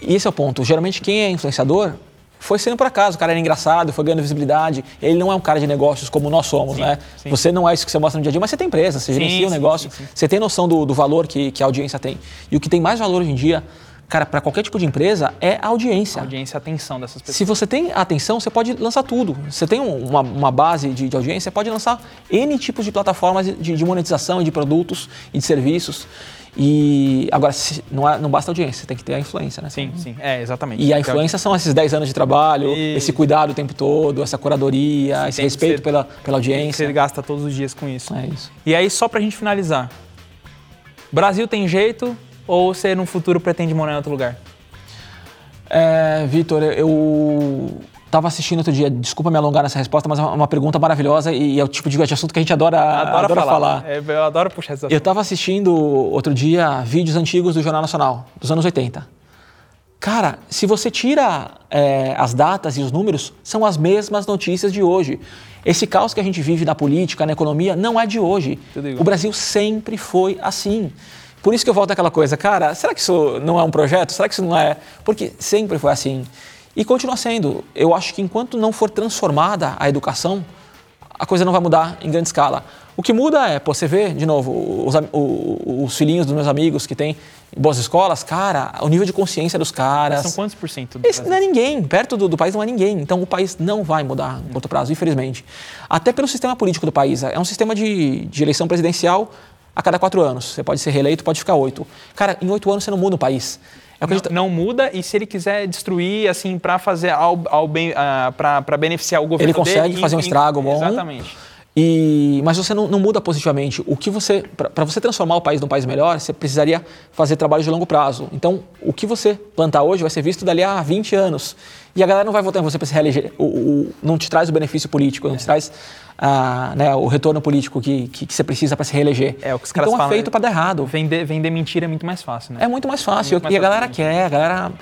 E esse é o ponto. Geralmente, quem é influenciador foi sendo por acaso. O cara era engraçado, foi ganhando visibilidade. Ele não é um cara de negócios como nós somos, sim, né? Sim. Você não é isso que você mostra no dia a dia, mas você tem empresa, você gerencia o um negócio, você tem noção do, do valor que, que, a audiência tem. E o que tem mais valor hoje em dia, cara, para qualquer tipo de empresa, é a audiência. A audiência, a atenção dessas pessoas. Se você tem atenção, você pode lançar tudo. Você tem uma, uma base de, de, audiência, você pode lançar N tipos de plataformas de, de monetização, de produtos e de serviços. E agora, não, é, não basta a audiência, tem que ter a influência, né? Sim, sim, é, exatamente. E a influência são esses 10 anos de trabalho, e... esse cuidado o tempo todo, essa curadoria, sim, esse respeito ser, pela, pela audiência. Você gasta todos os dias com isso. É isso. E aí, só pra gente finalizar, Brasil tem jeito ou você no futuro pretende morar em outro lugar? É, Vitor, eu Estava assistindo outro dia, desculpa me alongar nessa resposta, mas é uma pergunta maravilhosa e é o tipo de assunto que a gente adora, adora, adora falar. falar. É, eu adoro puxar essa Eu estava assistindo outro dia vídeos antigos do Jornal Nacional, dos anos 80. Cara, se você tira é, as datas e os números, são as mesmas notícias de hoje. Esse caos que a gente vive na política, na economia, não é de hoje. O Brasil sempre foi assim. Por isso que eu volto àquela coisa, cara, será que isso não é um projeto? Será que isso não é? Porque sempre foi assim. E continua sendo. Eu acho que enquanto não for transformada a educação, a coisa não vai mudar em grande escala. O que muda é, pô, você vê, de novo, os, os, filhinhos dos meus amigos que têm boas escolas, cara, o nível de consciência dos caras. São quantos por cento? Do Esse não é ninguém. Perto do, do, país não é ninguém. Então o país não vai mudar em curto prazo, infelizmente. Até pelo sistema político do país. É um sistema de, de eleição presidencial a cada quatro anos. Você pode ser reeleito, pode ficar oito. Cara, em oito anos você não muda o país. É não, não, muda e se ele quiser destruir assim para fazer ao, ao bem uh, ah, para beneficiar o governo ele consegue dele, fazer um estrago bom. Exatamente. E mas você não, não muda positivamente. O que você para você transformar o país num país melhor você precisaria fazer trabalho de longo prazo. Então o que você plantar hoje vai ser visto dali a 20 anos e a galera não vai votar em você para se reeleger o, o, não te traz o benefício político não te traz ah, né, o retorno político que, que, que você precisa para se reeleger. É, o que os caras então falam, é feito para dar errado. Vender, vender mentira é muito mais fácil, né? É muito mais fácil. Muito mais e a galera quer, a galera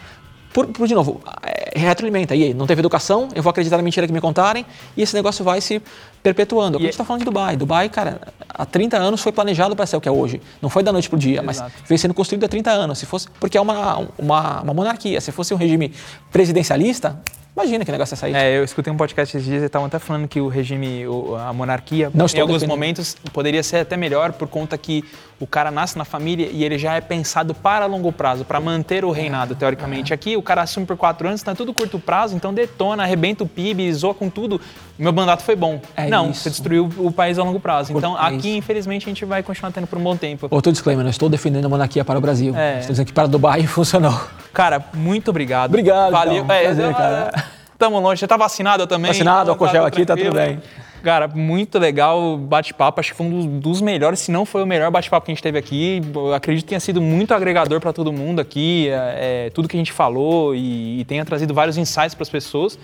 por, por, de novo, é, retroalimenta. E aí, não teve educação, eu vou acreditar na mentira que me contarem, e esse negócio vai se perpetuando. E a gente está falando de Dubai. Dubai, cara, há 30 anos foi planejado para ser o que é hoje. Não foi da noite para o dia, Exato. mas vem sendo construído há 30 anos. Se fosse, porque é uma, uma, uma monarquia. Se fosse um regime presidencialista, Imagina que negócio é sair. É, eu escutei um podcast esses dias e estavam até falando que o regime, a monarquia, Não em alguns momentos, poderia ser até melhor por conta que o cara nasce na família e ele já é pensado para longo prazo, para manter o reinado, teoricamente. Aqui o cara assume por quatro anos, está tudo curto prazo, então detona, arrebenta o PIB, zoa com tudo. Meu mandato foi bom. É não, isso. você destruiu o país a longo prazo. Então é aqui, infelizmente, a gente vai continuar tendo por um bom tempo. Outro disclaimer, não estou defendendo a monarquia para o Brasil. É. Estou dizendo que para Dubai funcionou. Cara, muito obrigado. Obrigado. Valeu. Então. É, Prazer, cara. Tamo longe. Você tá vacinado também? Vacinado, álcool gel aqui, tá tudo bem. Cara, muito legal o bate-papo. Acho que foi um dos, dos, melhores, se não foi o melhor bate-papo que a gente teve aqui. Eu acredito que tenha sido muito agregador para todo mundo aqui. É, é, tudo que a gente falou e, e tenha trazido vários insights para as pessoas.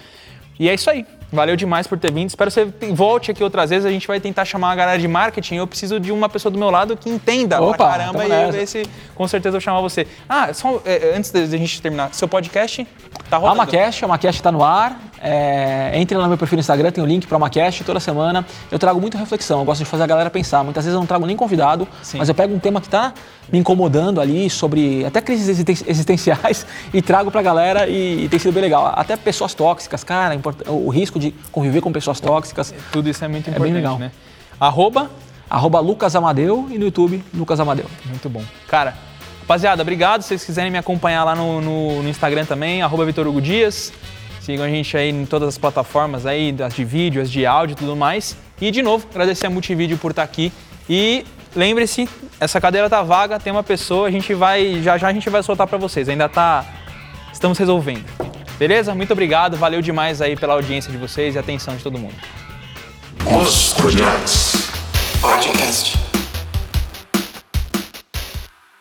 E é isso aí. Valeu demais por ter vindo. Espero que você volte aqui outras vezes. A gente vai tentar chamar a galera de marketing. Eu preciso de uma pessoa do meu lado que entenda Opa, pra caramba e ver se com certeza eu vou chamar você. Ah, só é, antes da gente terminar, seu podcast tá rodando? A Macast, a Macast tá no ar. É, entre lá no meu perfil no Instagram, tem o um link para o Macast. Toda semana eu trago muita reflexão. Eu gosto de fazer a galera pensar. Muitas vezes eu não trago nem convidado, Sim. mas eu pego um tema que está me incomodando ali sobre até crises existenciais e trago para a galera e, e, tem sido bem legal. Até pessoas tóxicas, cara, o risco de conviver com pessoas tóxicas. Tudo isso é muito importante, é bem legal. né? Arroba? Arroba Lucas Amadeu e no YouTube Lucas Amadeu. Muito bom. Cara, rapaziada, obrigado. Se vocês quiserem me acompanhar lá no, no, no Instagram também, arroba Vitor Hugo Dias. Sigam a gente aí em todas as plataformas aí, as de vídeo, as de áudio e tudo mais. E de novo, agradecer a Multivídeo por estar aqui. E lembre-se, essa cadeira tá vaga, tem uma pessoa, a gente vai, já já a gente vai soltar para vocês. Ainda tá, estamos resolvendo. Beleza? Muito obrigado, valeu demais aí pela audiência de vocês e atenção de todo mundo. Os Podcast.